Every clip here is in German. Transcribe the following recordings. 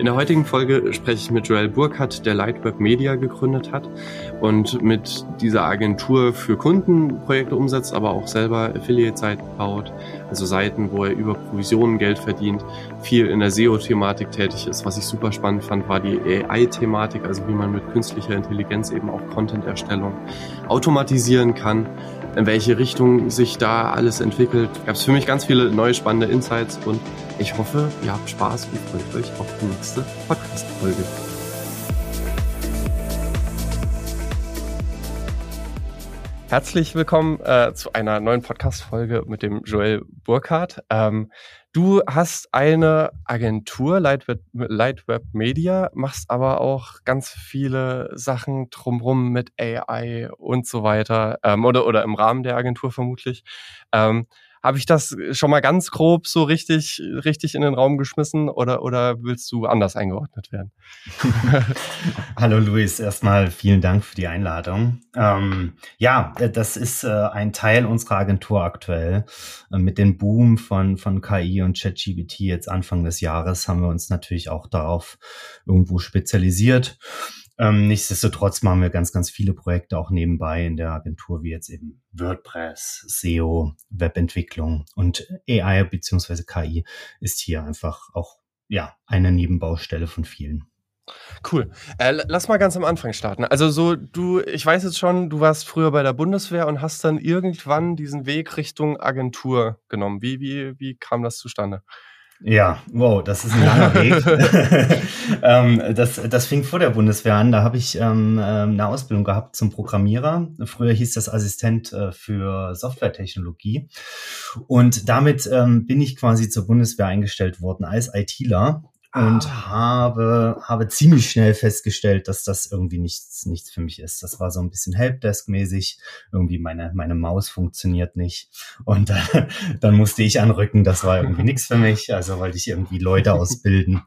In der heutigen Folge spreche ich mit Joel Burkhardt, der Lightweb Media gegründet hat und mit dieser Agentur für Kunden Projekte umsetzt, aber auch selber Affiliate-Seiten baut, also Seiten, wo er über Provisionen Geld verdient, viel in der SEO-Thematik tätig ist. Was ich super spannend fand, war die AI-Thematik, also wie man mit künstlicher Intelligenz eben auch Content-Erstellung automatisieren kann in welche Richtung sich da alles entwickelt. Gab es für mich ganz viele neue spannende Insights und ich hoffe, ihr habt Spaß und freut euch auf die nächste Podcast-Folge. Herzlich willkommen äh, zu einer neuen Podcast-Folge mit dem Joel Burkhardt. Ähm, du hast eine Agentur, Lightweb, Lightweb Media, machst aber auch ganz viele Sachen drumrum mit AI und so weiter ähm, oder, oder im Rahmen der Agentur vermutlich. Ähm, habe ich das schon mal ganz grob so richtig, richtig in den Raum geschmissen oder, oder willst du anders eingeordnet werden? Hallo Luis, erstmal vielen Dank für die Einladung. Ähm, ja, das ist äh, ein Teil unserer Agentur aktuell. Äh, mit dem Boom von, von KI und ChatGPT jetzt Anfang des Jahres haben wir uns natürlich auch darauf irgendwo spezialisiert. Ähm, nichtsdestotrotz machen wir ganz, ganz viele Projekte auch nebenbei in der Agentur, wie jetzt eben WordPress, SEO, Webentwicklung und AI beziehungsweise KI ist hier einfach auch ja eine Nebenbaustelle von vielen. Cool. Äh, lass mal ganz am Anfang starten. Also so, du, ich weiß jetzt schon, du warst früher bei der Bundeswehr und hast dann irgendwann diesen Weg Richtung Agentur genommen. Wie, wie, wie kam das zustande? Ja, wow, das ist ein langer Weg. ähm, das, das fing vor der Bundeswehr an. Da habe ich ähm, ähm, eine Ausbildung gehabt zum Programmierer. Früher hieß das Assistent äh, für Softwaretechnologie. Und damit ähm, bin ich quasi zur Bundeswehr eingestellt worden als ITler und ah. habe, habe ziemlich schnell festgestellt, dass das irgendwie nichts, nichts für mich ist. Das war so ein bisschen Helpdesk-mäßig. Irgendwie meine, meine Maus funktioniert nicht. Und dann, dann musste ich anrücken, das war irgendwie nichts für mich. Also wollte ich irgendwie Leute ausbilden.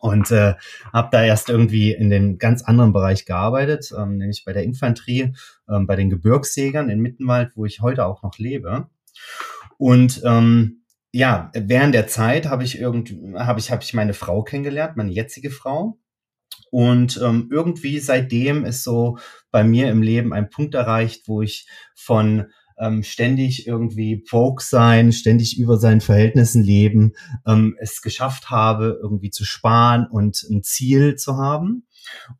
Und äh, habe da erst irgendwie in den ganz anderen Bereich gearbeitet, ähm, nämlich bei der Infanterie, ähm, bei den Gebirgsjägern in Mittenwald, wo ich heute auch noch lebe. Und ähm, ja, während der Zeit habe ich irgendwie, habe ich, habe ich meine Frau kennengelernt, meine jetzige Frau. Und ähm, irgendwie seitdem ist so bei mir im Leben ein Punkt erreicht, wo ich von ähm, ständig irgendwie broke sein, ständig über seinen Verhältnissen leben, ähm, es geschafft habe, irgendwie zu sparen und ein Ziel zu haben.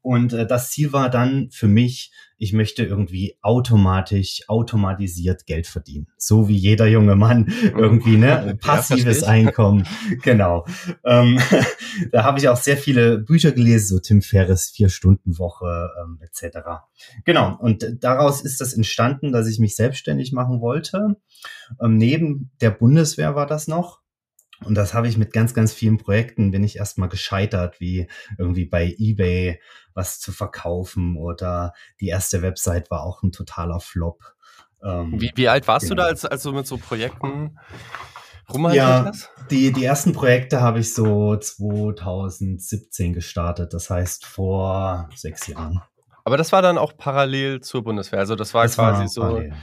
Und äh, das Ziel war dann für mich, ich möchte irgendwie automatisch, automatisiert Geld verdienen. So wie jeder junge Mann mhm. irgendwie, ne? Passives Einkommen. genau. Ähm, da habe ich auch sehr viele Bücher gelesen, so Tim Ferriss, Vier-Stunden-Woche ähm, etc. Genau. Und daraus ist das entstanden, dass ich mich selbstständig machen wollte. Ähm, neben der Bundeswehr war das noch. Und das habe ich mit ganz, ganz vielen Projekten, bin ich erstmal gescheitert, wie irgendwie bei eBay was zu verkaufen oder die erste Website war auch ein totaler Flop. Ähm, wie, wie alt warst genau. du da, genau. als, als du mit so Projekten ja, hast? Die, die ersten Projekte habe ich so 2017 gestartet, das heißt vor sechs Jahren. Aber das war dann auch parallel zur Bundeswehr, also das war das quasi war so. Parallel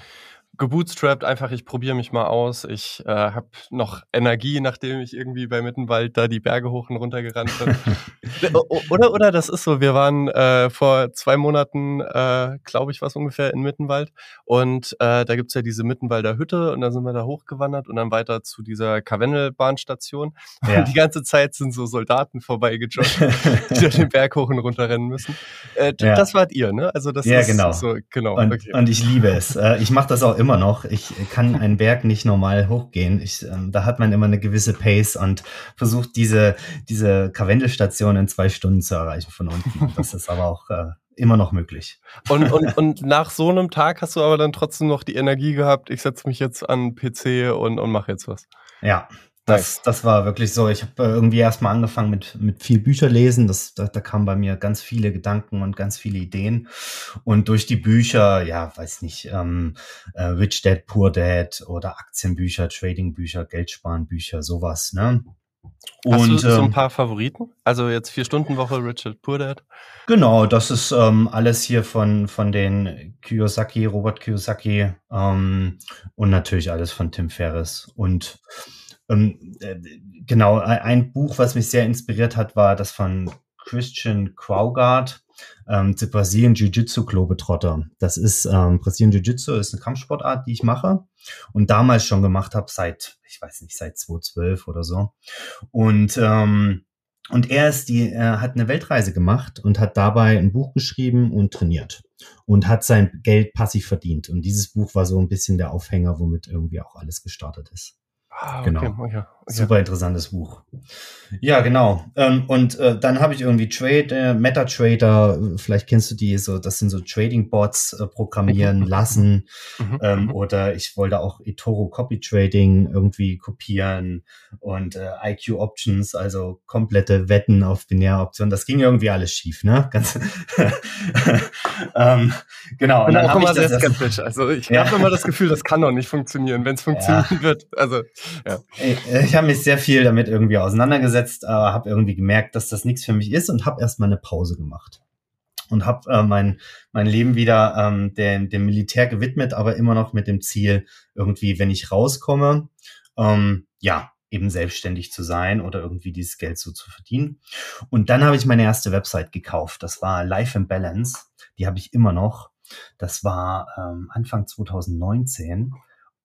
gebootstrapped, einfach ich probiere mich mal aus. Ich äh, habe noch Energie, nachdem ich irgendwie bei Mittenwald da die Berge hoch und runter gerannt bin. oder, oder das ist so, wir waren äh, vor zwei Monaten, äh, glaube ich, was ungefähr in Mittenwald und äh, da gibt's ja diese Mittenwalder Hütte und dann sind wir da hochgewandert und dann weiter zu dieser Karwendelbahnstation. Ja. Und die ganze Zeit sind so Soldaten vorbeigejoggt, die da den Berg hoch und runter rennen müssen. Äh, ja. Das wart ihr, ne? Also das ja, ist genau. so, genau. Und, okay. und ich liebe es. Äh, ich mache das auch immer immer noch. Ich kann einen Berg nicht normal hochgehen. Ich, ähm, da hat man immer eine gewisse Pace und versucht diese, diese Karwendelstation in zwei Stunden zu erreichen von unten. Das ist aber auch äh, immer noch möglich. Und, und, und nach so einem Tag hast du aber dann trotzdem noch die Energie gehabt, ich setze mich jetzt an PC und, und mache jetzt was. Ja, das, das war wirklich so. Ich habe äh, irgendwie erstmal angefangen mit, mit viel Bücher lesen. Das, da, da kamen bei mir ganz viele Gedanken und ganz viele Ideen. Und durch die Bücher, ja, weiß nicht, ähm, äh, Rich Dad, Poor Dad oder Aktienbücher, Tradingbücher, Geldsparenbücher, sowas, ne? Und, Hast du so ein ähm, paar Favoriten? Also jetzt vier Stunden Woche, Richard Poor Dad? Genau, das ist ähm, alles hier von von den Kiyosaki, Robert Kiyosaki ähm, und natürlich alles von Tim Ferriss und ähm, äh, genau, ein Buch, was mich sehr inspiriert hat, war das von Christian Kraugard, ähm, The Brazilian Jiu-Jitsu Globetrotter. Das ist ähm, Brazilian Jiu-Jitsu ist eine Kampfsportart, die ich mache und damals schon gemacht habe, seit, ich weiß nicht, seit 2012 oder so. Und ähm, und er ist die, er hat eine Weltreise gemacht und hat dabei ein Buch geschrieben und trainiert und hat sein Geld passiv verdient. Und dieses Buch war so ein bisschen der Aufhänger, womit irgendwie auch alles gestartet ist. Ah, okay. Genau. Oh, ja. Oh, Super interessantes Buch. Ja, genau. Ähm, und äh, dann habe ich irgendwie Trade, äh, MetaTrader, vielleicht kennst du die, so, das sind so Trading-Bots äh, programmieren lassen. Mhm. Ähm, mhm. oder ich wollte auch eToro Copy Trading irgendwie kopieren und äh, IQ Options, also komplette Wetten auf Binäroptionen. Das ging irgendwie alles schief, ne? Ganz ähm, genau. Und dann auch immer sehr skeptisch. Also ich ja. habe immer das Gefühl, das kann doch nicht funktionieren, wenn es funktionieren ja. wird. Also ja. Ich, ich habe mich sehr viel damit irgendwie auseinandergesetzt, aber habe irgendwie gemerkt, dass das nichts für mich ist und habe erstmal eine Pause gemacht und habe äh, mein mein Leben wieder ähm, dem, dem Militär gewidmet, aber immer noch mit dem Ziel irgendwie, wenn ich rauskomme, ähm, ja eben selbstständig zu sein oder irgendwie dieses Geld so zu verdienen. Und dann habe ich meine erste Website gekauft. Das war Life in Balance. Die habe ich immer noch. Das war ähm, Anfang 2019.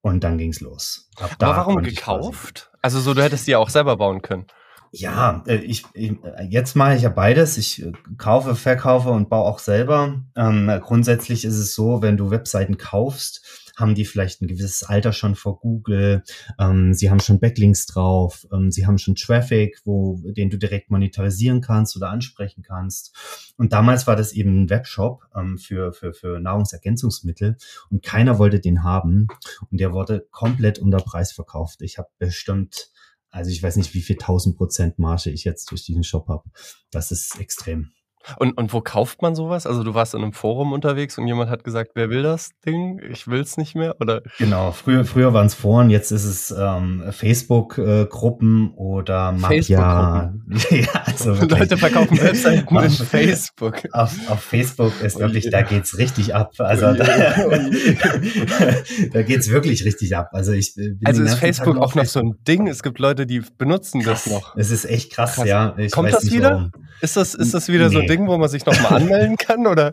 Und dann ging's los. Ab Aber warum gekauft? Also so, du hättest die ja auch selber bauen können. Ja, äh, ich, ich jetzt mache ich ja beides. Ich äh, kaufe, verkaufe und baue auch selber. Ähm, grundsätzlich ist es so, wenn du Webseiten kaufst, haben die vielleicht ein gewisses Alter schon vor Google, ähm, sie haben schon Backlinks drauf, ähm, sie haben schon Traffic, wo, den du direkt monetarisieren kannst oder ansprechen kannst. Und damals war das eben ein Webshop ähm, für, für, für Nahrungsergänzungsmittel und keiner wollte den haben und der wurde komplett unter Preis verkauft. Ich habe bestimmt also ich weiß nicht, wie viel tausend Prozent Marge ich jetzt durch diesen Shop habe. Das ist extrem. Und, und wo kauft man sowas? Also du warst in einem Forum unterwegs und jemand hat gesagt, wer will das Ding? Ich will es nicht mehr, oder? Genau, früher, früher waren es Foren, jetzt ist es ähm, Facebook-Gruppen oder Mafia. ja, also Leute verkaufen Webseiten auf Facebook. Auf, auf Facebook ist oh wirklich, da geht's richtig ab. Also oh da, oh da geht's wirklich richtig ab. Also ich Also ist Facebook auch noch so ein Ding? Es gibt Leute, die benutzen krass. das noch. Es ist echt krass, krass. ja. Ich Kommt das wieder? Warum. Ist das, ist das wieder nee. so ein Ding, wo man sich nochmal anmelden kann? Oder?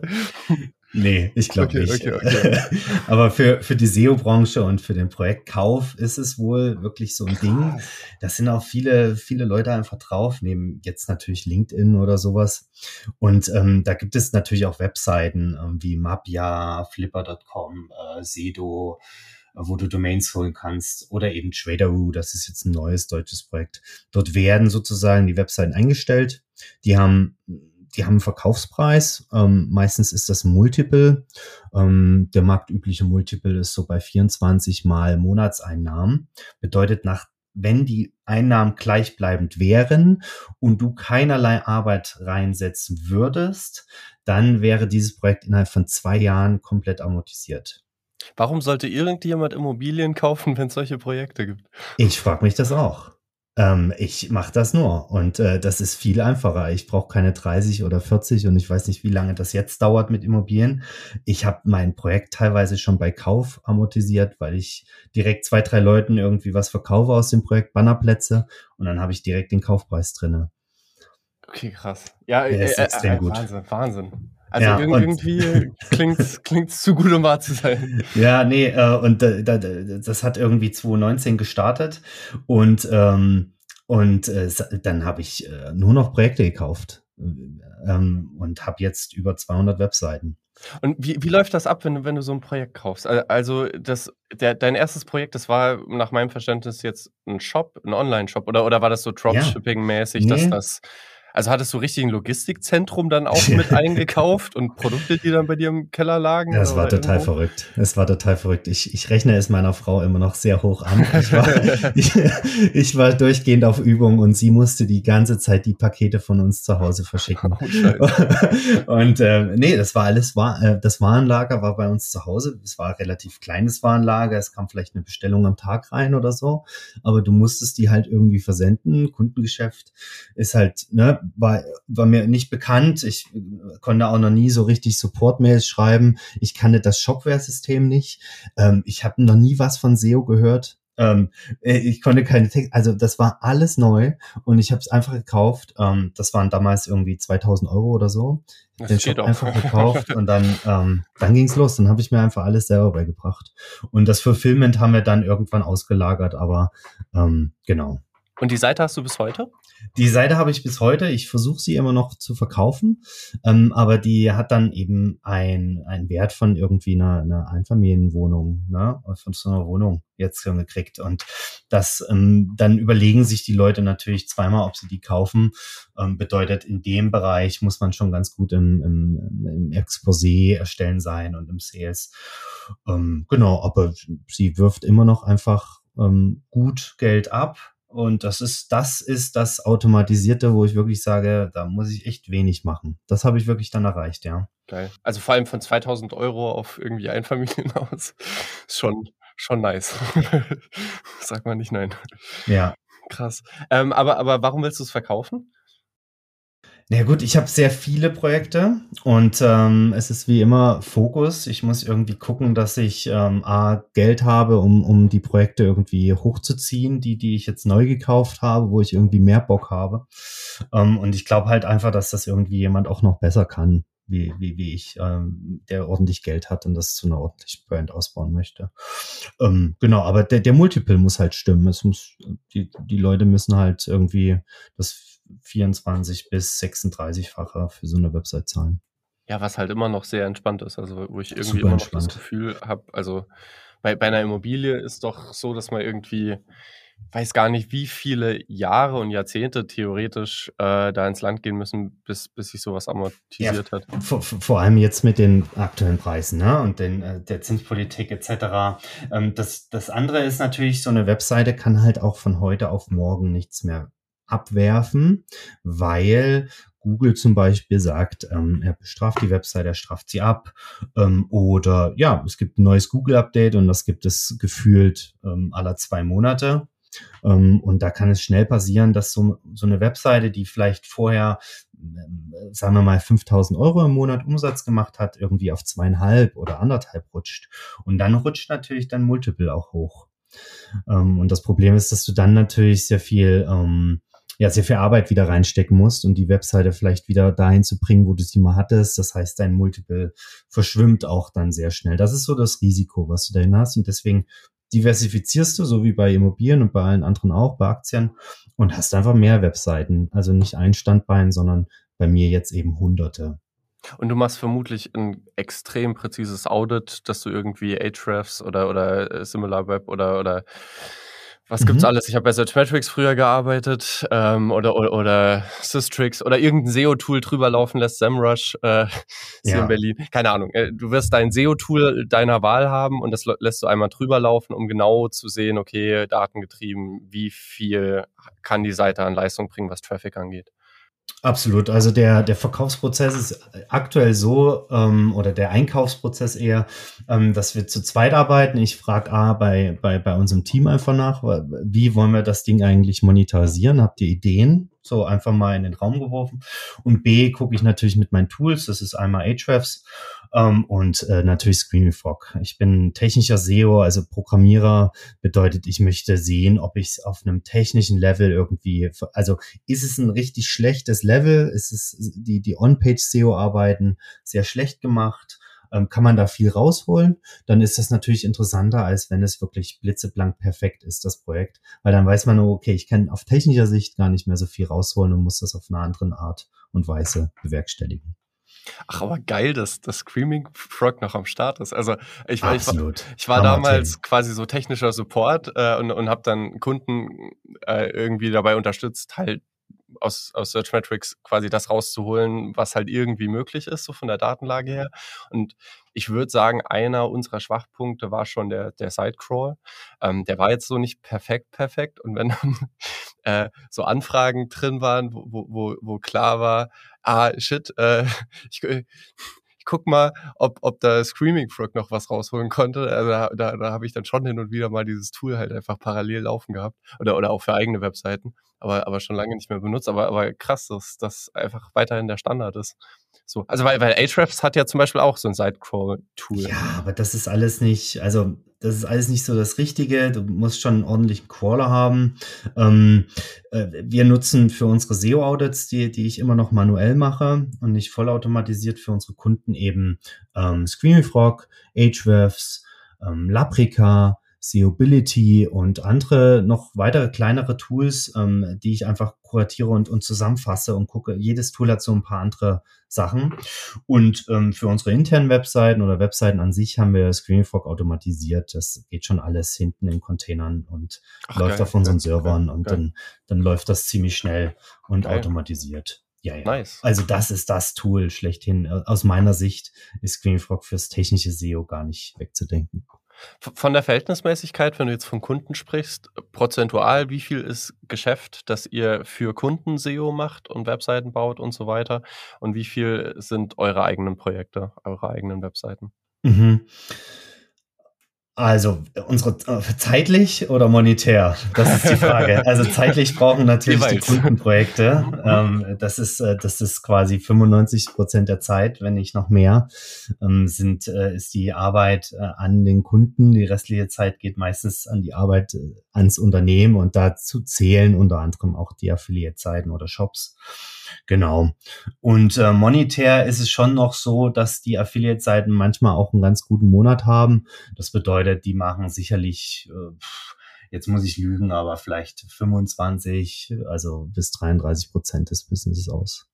Nee, ich glaube okay, nicht. Okay, okay. Aber für, für die SEO-Branche und für den Projektkauf ist es wohl wirklich so ein Krass. Ding. Das sind auch viele, viele Leute einfach drauf, neben jetzt natürlich LinkedIn oder sowas. Und ähm, da gibt es natürlich auch Webseiten ähm, wie Mapia, Flipper.com, äh, Sedo, wo du Domains holen kannst oder eben Traderoo, das ist jetzt ein neues deutsches Projekt. Dort werden sozusagen die Webseiten eingestellt. Die haben die haben einen Verkaufspreis. Ähm, meistens ist das Multiple. Ähm, der marktübliche Multiple ist so bei 24 mal Monatseinnahmen. Bedeutet nach wenn die Einnahmen gleichbleibend wären und du keinerlei Arbeit reinsetzen würdest, dann wäre dieses Projekt innerhalb von zwei Jahren komplett amortisiert. Warum sollte irgendjemand Immobilien kaufen, wenn es solche Projekte gibt? Ich frage mich das auch. Ähm, ich mache das nur und äh, das ist viel einfacher. Ich brauche keine 30 oder 40 und ich weiß nicht, wie lange das jetzt dauert mit Immobilien. Ich habe mein Projekt teilweise schon bei Kauf amortisiert, weil ich direkt zwei, drei Leuten irgendwie was verkaufe aus dem Projekt, Bannerplätze und dann habe ich direkt den Kaufpreis drinne. Okay, krass. Ja, ja ist äh, extrem äh, gut. Wahnsinn, Wahnsinn. Also ja, irgendwie klingt klingt's zu gut, um wahr zu sein. Ja, nee, äh, und äh, das hat irgendwie 2019 gestartet und ähm, und äh, dann habe ich äh, nur noch Projekte gekauft ähm, und habe jetzt über 200 Webseiten. Und wie, wie läuft das ab, wenn du, wenn du so ein Projekt kaufst? Also das, der, dein erstes Projekt, das war nach meinem Verständnis jetzt ein Shop, ein Online-Shop oder, oder war das so Dropshipping-mäßig, ja. nee. dass das also hattest du richtig ein Logistikzentrum dann auch mit eingekauft und Produkte, die dann bei dir im Keller lagen? Ja, es war total irgendwo? verrückt. Es war total verrückt. Ich, ich rechne es meiner Frau immer noch sehr hoch an. Ich war, ich, ich war durchgehend auf Übung und sie musste die ganze Zeit die Pakete von uns zu Hause verschicken. Oh, und äh, nee, das war alles, war, äh, das Warenlager war bei uns zu Hause. Es war ein relativ kleines Warenlager. Es kam vielleicht eine Bestellung am Tag rein oder so. Aber du musstest die halt irgendwie versenden. Kundengeschäft ist halt, ne, war, war mir nicht bekannt. Ich konnte auch noch nie so richtig Support-Mails schreiben. Ich kannte das Shopware-System nicht. Ähm, ich habe noch nie was von SEO gehört. Ähm, äh, ich konnte keine Text, also das war alles neu und ich habe es einfach gekauft. Ähm, das waren damals irgendwie 2000 Euro oder so. Das Den Shop einfach gekauft und dann, ähm, dann ging's los. Dann habe ich mir einfach alles selber beigebracht. Und das Fulfillment haben wir dann irgendwann ausgelagert, aber ähm, genau. Und die Seite hast du bis heute? Die Seite habe ich bis heute. Ich versuche sie immer noch zu verkaufen, ähm, aber die hat dann eben ein, ein Wert von irgendwie einer, einer Einfamilienwohnung, ne? von so einer Wohnung jetzt gekriegt. Und das ähm, dann überlegen sich die Leute natürlich zweimal, ob sie die kaufen. Ähm, bedeutet, in dem Bereich muss man schon ganz gut im, im, im Exposé erstellen sein und im Sales. Ähm, genau, aber sie wirft immer noch einfach ähm, gut Geld ab und das ist, das ist das Automatisierte, wo ich wirklich sage, da muss ich echt wenig machen. Das habe ich wirklich dann erreicht, ja. Geil. Also vor allem von 2000 Euro auf irgendwie Einfamilienhaus ist schon, schon nice. Sag mal nicht nein. Ja. Krass. Ähm, aber, aber warum willst du es verkaufen? Na gut, ich habe sehr viele Projekte und ähm, es ist wie immer Fokus. Ich muss irgendwie gucken, dass ich ähm, A, Geld habe, um, um die Projekte irgendwie hochzuziehen, die, die ich jetzt neu gekauft habe, wo ich irgendwie mehr Bock habe. Ähm, und ich glaube halt einfach, dass das irgendwie jemand auch noch besser kann, wie, wie, wie ich, ähm, der ordentlich Geld hat und das zu einer ordentlichen Brand ausbauen möchte. Ähm, genau, aber der, der Multiple muss halt stimmen. Es muss, die, die Leute müssen halt irgendwie das 24 bis 36-fache für so eine Website zahlen. Ja, was halt immer noch sehr entspannt ist. Also, wo ich irgendwie Super immer noch das Gefühl habe, also bei, bei einer Immobilie ist doch so, dass man irgendwie weiß gar nicht, wie viele Jahre und Jahrzehnte theoretisch äh, da ins Land gehen müssen, bis, bis sich sowas amortisiert ja, hat. Vor, vor, allem jetzt mit den aktuellen Preisen ne? und den, äh, der Zinspolitik etc. Ähm, das, das andere ist natürlich, so eine Webseite kann halt auch von heute auf morgen nichts mehr abwerfen, weil Google zum Beispiel sagt, ähm, er bestraft die Website, er straft sie ab. Ähm, oder ja, es gibt ein neues Google-Update und das gibt es gefühlt ähm, aller zwei Monate. Ähm, und da kann es schnell passieren, dass so, so eine Webseite, die vielleicht vorher, ähm, sagen wir mal, 5000 Euro im Monat Umsatz gemacht hat, irgendwie auf zweieinhalb oder anderthalb rutscht. Und dann rutscht natürlich dann Multiple auch hoch. Ähm, und das Problem ist, dass du dann natürlich sehr viel ja sehr viel Arbeit wieder reinstecken musst und die Webseite vielleicht wieder dahin zu bringen, wo du sie mal hattest. Das heißt, dein Multiple verschwimmt auch dann sehr schnell. Das ist so das Risiko, was du dahin hast. Und deswegen diversifizierst du, so wie bei Immobilien und bei allen anderen auch, bei Aktien, und hast einfach mehr Webseiten. Also nicht ein Standbein, sondern bei mir jetzt eben hunderte. Und du machst vermutlich ein extrem präzises Audit, dass du irgendwie Ahrefs oder, oder äh, SimilarWeb oder, oder was gibt's mhm. alles? Ich habe bei Searchmetrics früher gearbeitet ähm, oder, oder, oder Systrix oder irgendein SEO-Tool drüber laufen lässt, SEMrush äh, hier ja. in Berlin. Keine Ahnung. Äh, du wirst dein SEO-Tool deiner Wahl haben und das lässt du einmal drüber laufen, um genau zu sehen, okay, datengetrieben, wie viel kann die Seite an Leistung bringen, was Traffic angeht. Absolut. Also der, der Verkaufsprozess ist aktuell so, ähm, oder der Einkaufsprozess eher, ähm, dass wir zu zweit arbeiten. Ich frage A bei, bei, bei unserem Team einfach nach, wie wollen wir das Ding eigentlich monetarisieren? Habt ihr Ideen? So einfach mal in den Raum geworfen. Und B gucke ich natürlich mit meinen Tools. Das ist einmal Ahrefs ähm, und äh, natürlich Screaming Frog. Ich bin technischer SEO, also Programmierer, bedeutet, ich möchte sehen, ob ich es auf einem technischen Level irgendwie, also ist es ein richtig schlechtes Level? Ist es die, die On-Page-SEO-Arbeiten sehr schlecht gemacht? Ähm, kann man da viel rausholen, dann ist das natürlich interessanter, als wenn es wirklich blitzeblank perfekt ist, das Projekt. Weil dann weiß man, okay, ich kann auf technischer Sicht gar nicht mehr so viel rausholen und muss das auf einer anderen Art und Weise bewerkstelligen. Ach, aber geil, dass das Screaming Frog noch am Start ist. Also ich, war, ich war, ich war damals quasi so technischer Support äh, und, und habe dann Kunden äh, irgendwie dabei unterstützt, halt aus, aus Searchmetrics quasi das rauszuholen, was halt irgendwie möglich ist, so von der Datenlage her. Und ich würde sagen, einer unserer Schwachpunkte war schon der, der Sidecrawl. Ähm, der war jetzt so nicht perfekt, perfekt. Und wenn dann äh, so Anfragen drin waren, wo, wo, wo klar war, ah, shit, äh, ich, ich guck mal, ob, ob da Screaming Frog noch was rausholen konnte. Also da, da, da habe ich dann schon hin und wieder mal dieses Tool halt einfach parallel laufen gehabt. Oder, oder auch für eigene Webseiten, aber, aber schon lange nicht mehr benutzt. Aber, aber krass, dass das einfach weiterhin der Standard ist. So, also weil, weil Ahrefs hat ja zum Beispiel auch so ein Sidecrawl-Tool. Ja, aber das ist alles nicht, also das ist alles nicht so das Richtige. Du musst schon einen ordentlichen Crawler haben. Ähm, äh, wir nutzen für unsere SEO-Audits, die, die ich immer noch manuell mache und nicht vollautomatisiert für unsere Kunden eben ähm, Screaming Frog, Ahrefs, ähm, Laprica, Seobility und andere noch weitere kleinere Tools, ähm, die ich einfach kuratiere und, und zusammenfasse und gucke. Jedes Tool hat so ein paar andere Sachen. Und ähm, für unsere internen Webseiten oder Webseiten an sich haben wir Screaming automatisiert. Das geht schon alles hinten in Containern und Ach, läuft geil, auf unseren geil, Servern geil, und Dann, dann läuft das ziemlich schnell und automatisiert. Ja, ja. Nice. Also das ist das Tool schlechthin. Aus meiner Sicht ist Screaming fürs technische SEO gar nicht wegzudenken. Von der Verhältnismäßigkeit, wenn du jetzt von Kunden sprichst, prozentual, wie viel ist Geschäft, das ihr für Kunden SEO macht und Webseiten baut und so weiter? Und wie viel sind eure eigenen Projekte, eure eigenen Webseiten? Mhm. Also unsere äh, zeitlich oder monetär? Das ist die Frage. Also zeitlich brauchen natürlich die Kundenprojekte. Ähm, das ist äh, das ist quasi 95 Prozent der Zeit, wenn nicht noch mehr, ähm, sind äh, ist die Arbeit äh, an den Kunden. Die restliche Zeit geht meistens an die Arbeit äh, ans Unternehmen und dazu zählen unter anderem auch die Affiliate-Seiten oder Shops. Genau. Und äh, monetär ist es schon noch so, dass die Affiliate-Seiten manchmal auch einen ganz guten Monat haben. Das bedeutet, die machen sicherlich, äh, jetzt muss ich lügen, aber vielleicht 25, also bis 33 Prozent des Businesses aus.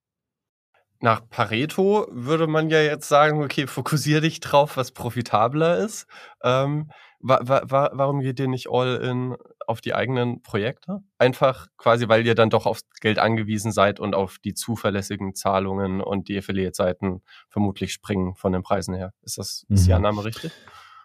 Nach Pareto würde man ja jetzt sagen, okay, fokussiere dich drauf, was profitabler ist. Ähm, wa wa warum geht ihr nicht all in auf die eigenen Projekte? Einfach quasi, weil ihr dann doch aufs Geld angewiesen seid und auf die zuverlässigen Zahlungen und die Affiliate-Seiten vermutlich springen von den Preisen her. Ist das ist die mhm. Annahme richtig?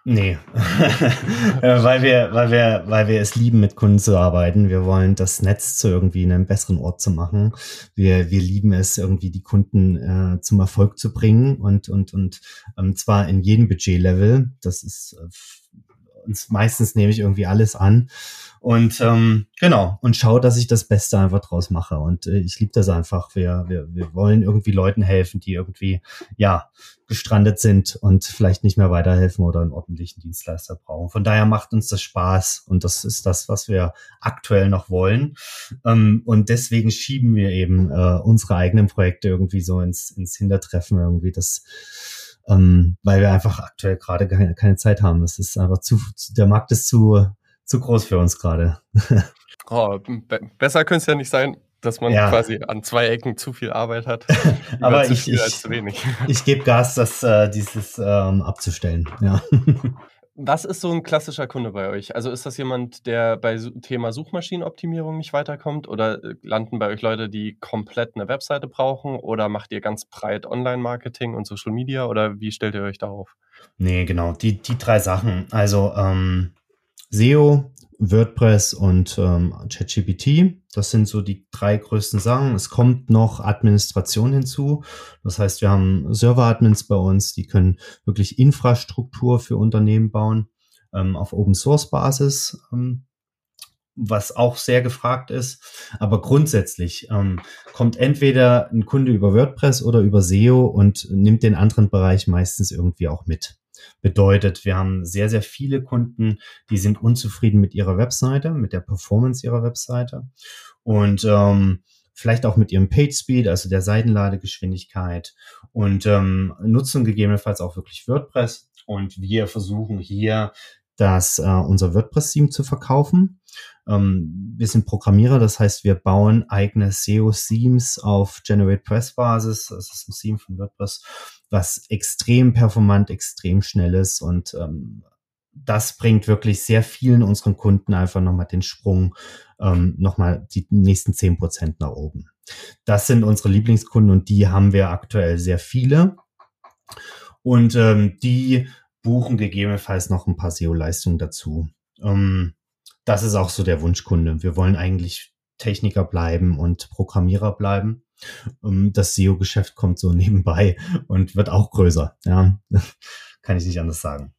Nee, äh, weil wir, weil wir, weil wir es lieben, mit Kunden zu arbeiten. Wir wollen das Netz zu irgendwie einem besseren Ort zu machen. Wir, wir lieben es irgendwie, die Kunden äh, zum Erfolg zu bringen und und und ähm, zwar in jedem Budgetlevel. Das ist äh, uns meistens nehme ich irgendwie alles an und ähm, genau und schaue, dass ich das Beste einfach draus mache und äh, ich liebe das einfach. Wir, wir wir wollen irgendwie Leuten helfen, die irgendwie ja gestrandet sind und vielleicht nicht mehr weiterhelfen oder einen ordentlichen Dienstleister brauchen. Von daher macht uns das Spaß und das ist das, was wir aktuell noch wollen. Ähm, und deswegen schieben wir eben äh, unsere eigenen Projekte irgendwie so ins ins Hintertreffen irgendwie das ähm, weil wir einfach aktuell gerade keine, keine Zeit haben. Das ist einfach zu, der Markt ist zu, zu groß für uns gerade. oh, be besser könnte es ja nicht sein, dass man ja. quasi an zwei Ecken zu viel Arbeit hat. Aber ich, ich, ich gebe Gas, das äh, dieses ähm, abzustellen. Ja. Was ist so ein klassischer Kunde bei euch? Also ist das jemand, der bei Thema Suchmaschinenoptimierung nicht weiterkommt oder äh, landen bei euch Leute, die komplett eine Webseite brauchen oder macht ihr ganz breit Online-Marketing und Social Media oder wie stellt ihr euch darauf? Nee, genau, die, die drei Sachen. Also ähm, SEO, WordPress und ähm, ChatGPT. Das sind so die drei größten Sachen. Es kommt noch Administration hinzu. Das heißt, wir haben Server-Admins bei uns, die können wirklich Infrastruktur für Unternehmen bauen ähm, auf Open-Source-Basis. Ähm, was auch sehr gefragt ist. Aber grundsätzlich ähm, kommt entweder ein Kunde über WordPress oder über SEO und nimmt den anderen Bereich meistens irgendwie auch mit. Bedeutet, wir haben sehr, sehr viele Kunden, die sind unzufrieden mit ihrer Webseite, mit der Performance ihrer Webseite und ähm, vielleicht auch mit ihrem Page Speed, also der Seitenladegeschwindigkeit und ähm, nutzen gegebenenfalls auch wirklich WordPress. Und wir versuchen hier das, äh, unser WordPress-Theme zu verkaufen. Ähm, wir sind Programmierer, das heißt, wir bauen eigene SEO-Themes auf Generate Press-Basis. Das ist ein Theme von WordPress was extrem performant, extrem schnell ist und ähm, das bringt wirklich sehr vielen unseren Kunden einfach nochmal den Sprung, ähm, nochmal die nächsten zehn Prozent nach oben. Das sind unsere Lieblingskunden und die haben wir aktuell sehr viele. Und ähm, die buchen gegebenenfalls noch ein paar SEO-Leistungen dazu. Ähm, das ist auch so der Wunschkunde. Wir wollen eigentlich Techniker bleiben und Programmierer bleiben. Ähm, das SEO-Geschäft kommt so nebenbei und wird auch größer. Ja, kann ich nicht anders sagen.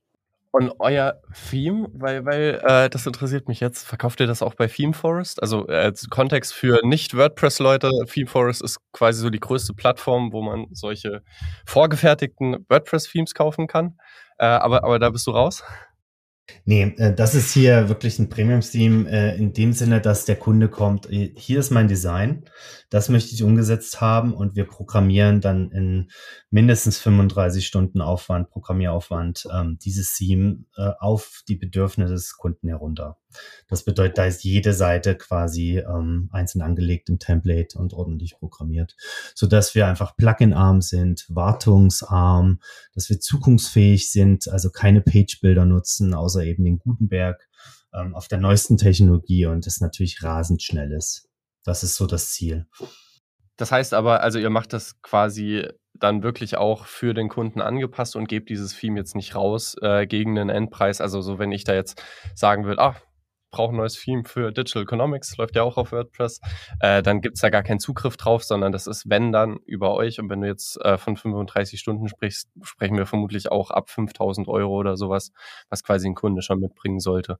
Und euer Theme, weil, weil äh, das interessiert mich jetzt, verkauft ihr das auch bei Theme Forest? Also äh, als Kontext für Nicht-WordPress-Leute, Theme Forest ist quasi so die größte Plattform, wo man solche vorgefertigten WordPress-Themes kaufen kann. Äh, aber, aber da bist du raus? Nee, äh, das ist hier wirklich ein Premium-Theme äh, in dem Sinne, dass der Kunde kommt, äh, hier ist mein Design, das möchte ich umgesetzt haben und wir programmieren dann in mindestens 35 Stunden Aufwand, Programmieraufwand, ähm, dieses Theme auf die Bedürfnisse des Kunden herunter. Das bedeutet, da ist jede Seite quasi ähm, einzeln angelegt im Template und ordentlich programmiert, so dass wir einfach Plugin-arm sind, wartungsarm, dass wir zukunftsfähig sind, also keine Page-Builder nutzen, außer eben den Gutenberg ähm, auf der neuesten Technologie und es natürlich rasend schnell ist. Das ist so das Ziel. Das heißt aber, also ihr macht das quasi dann wirklich auch für den Kunden angepasst und gebt dieses Theme jetzt nicht raus äh, gegen einen Endpreis. Also so, wenn ich da jetzt sagen würde, ah, brauche ein neues Theme für Digital Economics, läuft ja auch auf WordPress, äh, dann gibt's da gar keinen Zugriff drauf, sondern das ist, wenn dann, über euch. Und wenn du jetzt äh, von 35 Stunden sprichst, sprechen wir vermutlich auch ab 5000 Euro oder sowas, was quasi ein Kunde schon mitbringen sollte.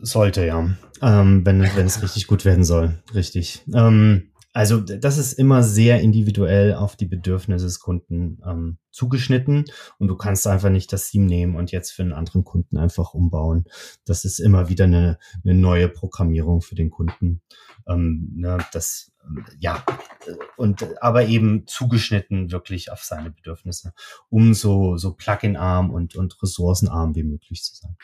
Sollte, ja. Ähm, wenn, wenn es richtig gut werden soll. Richtig. Ähm, also das ist immer sehr individuell auf die Bedürfnisse des Kunden ähm, zugeschnitten und du kannst einfach nicht das Theme nehmen und jetzt für einen anderen Kunden einfach umbauen. Das ist immer wieder eine, eine neue Programmierung für den Kunden. Ähm, ne, das ja und aber eben zugeschnitten wirklich auf seine Bedürfnisse, um so so Plugin-arm und und ressourcenarm wie möglich zu sein.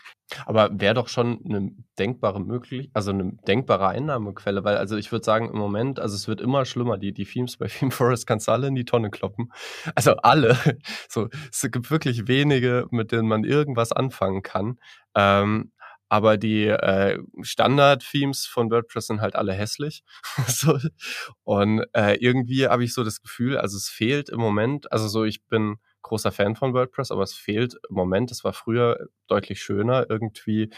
Aber wäre doch schon eine denkbare möglich, also eine denkbare Einnahmequelle, weil also ich würde sagen im Moment, also es wird immer schlimmer, die die Themes bei Theme Forest kannst du alle in die Tonne kloppen. Also alle, so es gibt wirklich wenige, mit denen man irgendwas anfangen kann. Ähm, aber die äh, Standard-Themes von WordPress sind halt alle hässlich. so. Und äh, irgendwie habe ich so das Gefühl, also es fehlt im Moment, also so ich bin großer Fan von WordPress, aber es fehlt im Moment, es war früher deutlich schöner, irgendwie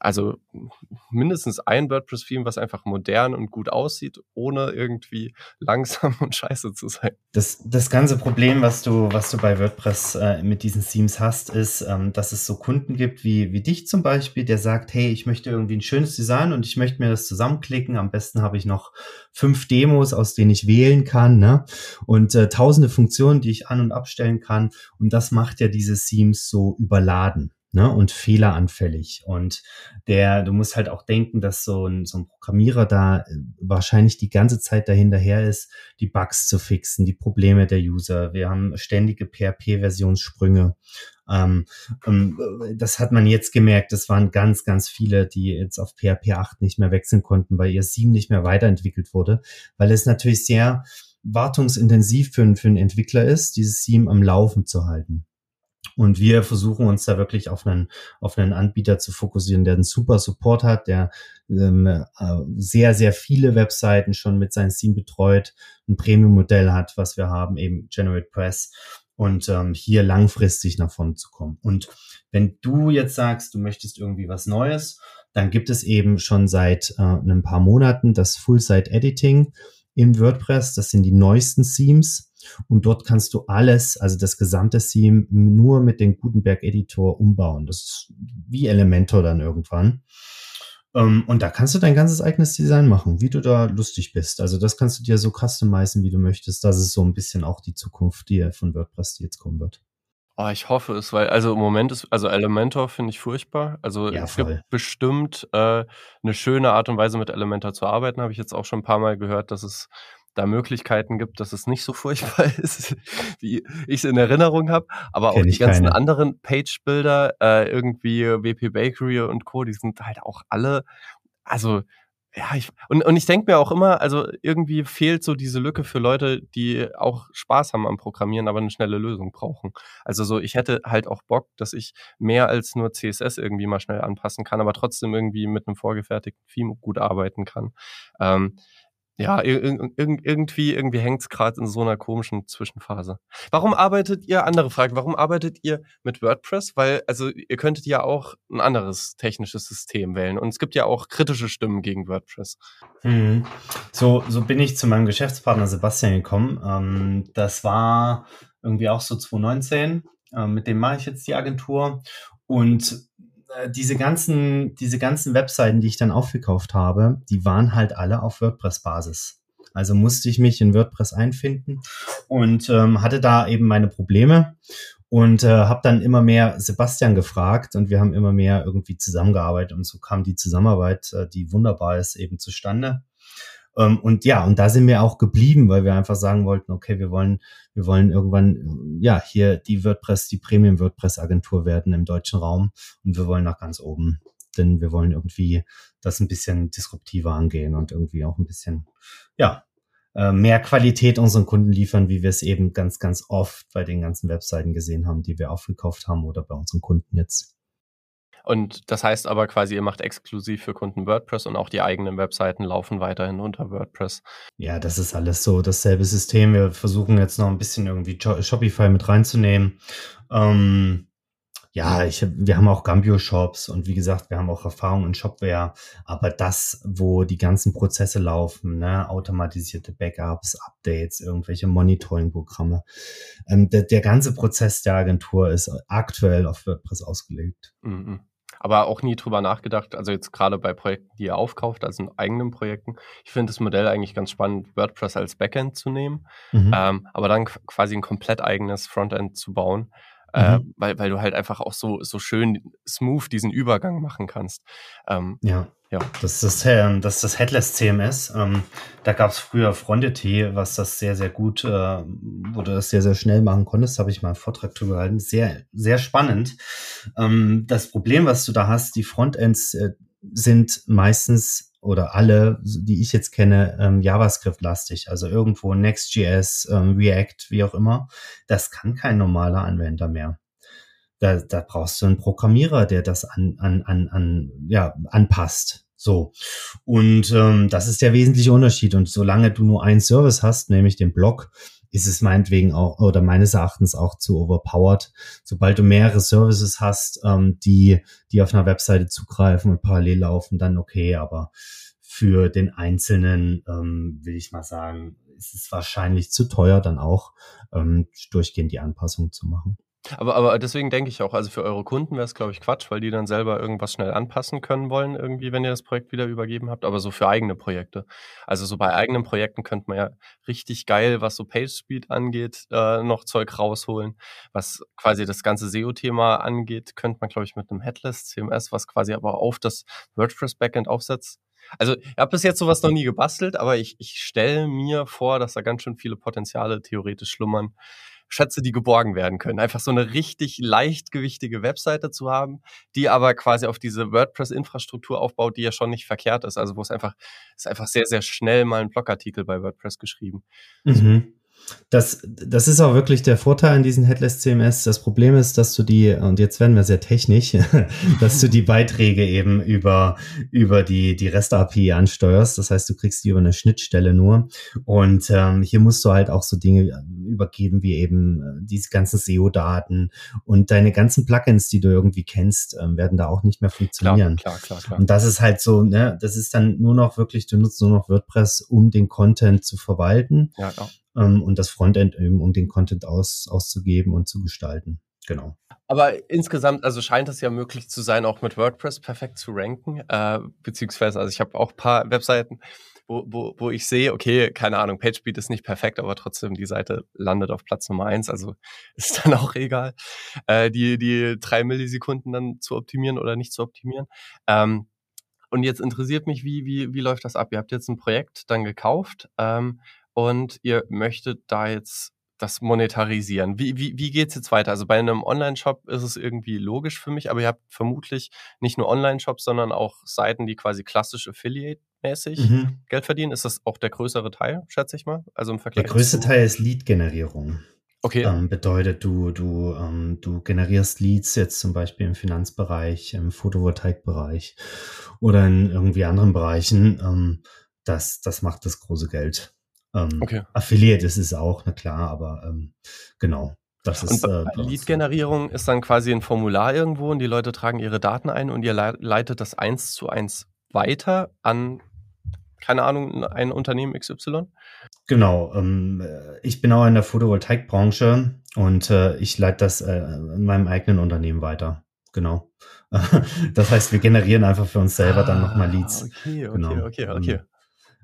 also mindestens ein WordPress-Theme, was einfach modern und gut aussieht, ohne irgendwie langsam und scheiße zu sein. Das, das ganze Problem, was du, was du bei WordPress äh, mit diesen Themes hast, ist, ähm, dass es so Kunden gibt wie, wie dich zum Beispiel, der sagt, hey, ich möchte irgendwie ein schönes Design und ich möchte mir das zusammenklicken. Am besten habe ich noch fünf Demos, aus denen ich wählen kann, ne? Und äh, tausende Funktionen, die ich an- und abstellen kann. Und das macht ja diese Themes so überladen ne, und fehleranfällig. Und der, du musst halt auch denken, dass so ein, so ein Programmierer da äh, wahrscheinlich die ganze Zeit dahinterher ist, die Bugs zu fixen, die Probleme der User. Wir haben ständige PHP-Versionssprünge. Ähm, ähm, das hat man jetzt gemerkt. Das waren ganz, ganz viele, die jetzt auf PHP 8 nicht mehr wechseln konnten, weil ihr 7 nicht mehr weiterentwickelt wurde, weil es natürlich sehr wartungsintensiv für, für einen Entwickler ist, dieses Theme am Laufen zu halten. Und wir versuchen uns da wirklich auf einen, auf einen Anbieter zu fokussieren, der einen super Support hat, der ähm, äh, sehr, sehr viele Webseiten schon mit seinem Theme betreut, ein Premium-Modell hat, was wir haben, eben Generate Press und ähm, hier langfristig nach vorne zu kommen. Und wenn du jetzt sagst, du möchtest irgendwie was Neues, dann gibt es eben schon seit äh, ein paar Monaten das Full-Site-Editing in WordPress. Das sind die neuesten Themes. Und dort kannst du alles, also das gesamte Theme, nur mit dem Gutenberg-Editor umbauen. Das ist wie Elementor dann irgendwann. Ähm, und da kannst du dein ganzes eigenes Design machen, wie du da lustig bist. Also das kannst du dir so customizen, wie du möchtest. Das ist so ein bisschen auch die Zukunft, die von WordPress, jetzt kommen wird. Oh, ich hoffe es, weil also im Moment ist, also Elementor finde ich furchtbar. Also ja, es voll. gibt bestimmt äh, eine schöne Art und Weise mit Elementor zu arbeiten, habe ich jetzt auch schon ein paar Mal gehört, dass es da Möglichkeiten gibt, dass es nicht so furchtbar ist, wie ich es in Erinnerung habe. Aber Kenn auch die ganzen keine. anderen Page-Builder, äh, irgendwie WP Bakery und Co., die sind halt auch alle, also ja, ich, und, und ich denke mir auch immer, also irgendwie fehlt so diese Lücke für Leute, die auch Spaß haben am Programmieren, aber eine schnelle Lösung brauchen. Also so, ich hätte halt auch Bock, dass ich mehr als nur CSS irgendwie mal schnell anpassen kann, aber trotzdem irgendwie mit einem vorgefertigten Theme gut arbeiten kann. Ähm, ja, irgendwie, irgendwie hängt es gerade in so einer komischen Zwischenphase. Warum arbeitet ihr, andere Frage, warum arbeitet ihr mit WordPress? Weil, also ihr könntet ja auch ein anderes technisches System wählen und es gibt ja auch kritische Stimmen gegen WordPress. Mhm. So, so bin ich zu meinem Geschäftspartner Sebastian gekommen. Ähm, das war irgendwie auch so 2019. Ähm, mit dem mache ich jetzt die Agentur und diese ganzen, diese ganzen Webseiten, die ich dann aufgekauft habe, die waren halt alle auf WordPress-Basis. Also musste ich mich in WordPress einfinden und ähm, hatte da eben meine Probleme. und äh, habe dann immer mehr Sebastian gefragt und wir haben immer mehr irgendwie zusammengearbeitet und so kam die Zusammenarbeit, äh, die wunderbar ist, eben zustande. Ähm, und ja, und da sind wir auch geblieben, weil wir einfach sagen wollten, okay, wir wollen, wir wollen irgendwann, ja, hier die WordPress, die Premium WordPress Agentur werden im deutschen Raum und wir wollen nach ganz oben, denn wir wollen irgendwie das ein bisschen disruptiver angehen und irgendwie auch ein bisschen, ja, äh, mehr Qualität unseren Kunden liefern, wie wir es eben ganz, ganz oft bei den ganzen Webseiten gesehen haben, die wir aufgekauft haben oder bei unseren Kunden jetzt. Und das heißt aber quasi, ihr macht exklusiv für Kunden WordPress und auch die eigenen Webseiten laufen weiterhin unter WordPress. Ja, das ist alles so dasselbe System. Wir versuchen jetzt noch ein bisschen irgendwie Shopify mit reinzunehmen. Ähm, ja, ich, wir haben auch Gambio-Shops und wie gesagt, wir haben auch Erfahrung in Shopware, aber das, wo die ganzen Prozesse laufen, ne, automatisierte Backups, Updates, irgendwelche Monitoring-Programme, ähm, der, der ganze Prozess der Agentur ist aktuell auf WordPress ausgelegt. Mhm. Aber auch nie drüber nachgedacht, also jetzt gerade bei Projekten, die ihr aufkauft, also in eigenen Projekten. Ich finde das Modell eigentlich ganz spannend, WordPress als Backend zu nehmen, mhm. ähm, aber dann quasi ein komplett eigenes Frontend zu bauen äh, mhm. weil, weil du halt einfach auch so, so schön smooth diesen Übergang machen kannst. Ähm, ja. Ja. Das ist das, ähm, das, ist das Headless CMS. Ähm, da gab es früher Frontity, was das sehr, sehr gut, äh, wo du das sehr, sehr schnell machen konntest. Habe ich mal einen Vortrag drüber gehalten. Sehr, sehr spannend. Ähm, das Problem, was du da hast, die Frontends äh, sind meistens oder alle, die ich jetzt kenne, ähm, JavaScript-lastig, also irgendwo Next.js, ähm, React, wie auch immer. Das kann kein normaler Anwender mehr. Da, da brauchst du einen Programmierer, der das an, an, an, an, ja, anpasst. So. Und ähm, das ist der wesentliche Unterschied. Und solange du nur einen Service hast, nämlich den Blog, ist es meinetwegen auch oder meines Erachtens auch zu overpowered. Sobald du mehrere Services hast, ähm, die, die auf einer Webseite zugreifen und parallel laufen, dann okay, aber für den Einzelnen, ähm, will ich mal sagen, ist es wahrscheinlich zu teuer, dann auch ähm, durchgehend die Anpassung zu machen. Aber, aber deswegen denke ich auch, also für eure Kunden wäre es, glaube ich, Quatsch, weil die dann selber irgendwas schnell anpassen können wollen, irgendwie, wenn ihr das Projekt wieder übergeben habt, aber so für eigene Projekte. Also so bei eigenen Projekten könnte man ja richtig geil, was so PageSpeed angeht, äh, noch Zeug rausholen. Was quasi das ganze SEO-Thema angeht, könnte man, glaube ich, mit einem Headless CMS, was quasi aber auf das WordPress-Backend aufsetzt, also, ich habe bis jetzt sowas noch nie gebastelt, aber ich, ich stelle mir vor, dass da ganz schön viele Potenziale theoretisch schlummern, Schätze, die geborgen werden können. Einfach so eine richtig leichtgewichtige Webseite zu haben, die aber quasi auf diese WordPress-Infrastruktur aufbaut, die ja schon nicht verkehrt ist. Also wo es einfach, ist einfach sehr, sehr schnell mal ein Blogartikel bei WordPress geschrieben. Mhm. Das, das ist auch wirklich der Vorteil an diesen Headless CMS. Das Problem ist, dass du die, und jetzt werden wir sehr technisch, dass du die Beiträge eben über, über die, die REST-API ansteuerst. Das heißt, du kriegst die über eine Schnittstelle nur. Und ähm, hier musst du halt auch so Dinge übergeben wie eben äh, diese ganzen SEO-Daten und deine ganzen Plugins, die du irgendwie kennst, ähm, werden da auch nicht mehr funktionieren. Klar, klar, klar, klar. Und das ist halt so, ne, das ist dann nur noch wirklich, du nutzt nur noch WordPress, um den Content zu verwalten. Ja, ja ähm, und das Frontend eben, um den Content aus, auszugeben und zu gestalten. Genau. Aber insgesamt, also scheint es ja möglich zu sein, auch mit WordPress perfekt zu ranken. Äh, beziehungsweise, also ich habe auch paar Webseiten, wo, wo, wo ich sehe, okay, keine Ahnung, PageSpeed ist nicht perfekt, aber trotzdem die Seite landet auf Platz Nummer eins, also ist dann auch egal, äh, die, die drei Millisekunden dann zu optimieren oder nicht zu optimieren. Ähm, und jetzt interessiert mich, wie, wie, wie läuft das ab? Ihr habt jetzt ein Projekt dann gekauft. Ähm, und ihr möchtet da jetzt das monetarisieren. Wie, wie, wie geht es jetzt weiter? Also bei einem Online-Shop ist es irgendwie logisch für mich, aber ihr habt vermutlich nicht nur Online-Shops, sondern auch Seiten, die quasi klassisch Affiliate-mäßig mhm. Geld verdienen. Ist das auch der größere Teil, schätze ich mal? Also im Vergleich. Der größte Teil ist Lead-Generierung. Okay. Ähm, bedeutet, du, du, ähm, du generierst Leads jetzt zum Beispiel im Finanzbereich, im Photovoltaikbereich oder in irgendwie anderen Bereichen. Ähm, das, das macht das große Geld. Ähm, okay. Affiliate ist es auch, na klar, aber ähm, genau. Das ist, äh, Lead-Generierung ist dann quasi ein Formular irgendwo und die Leute tragen ihre Daten ein und ihr leitet das eins zu eins weiter an, keine Ahnung, ein Unternehmen XY? Genau. Ähm, ich bin auch in der Photovoltaikbranche und äh, ich leite das äh, in meinem eigenen Unternehmen weiter. Genau. das heißt, wir generieren einfach für uns selber ah, dann nochmal Leads. Okay, okay, genau. okay, okay.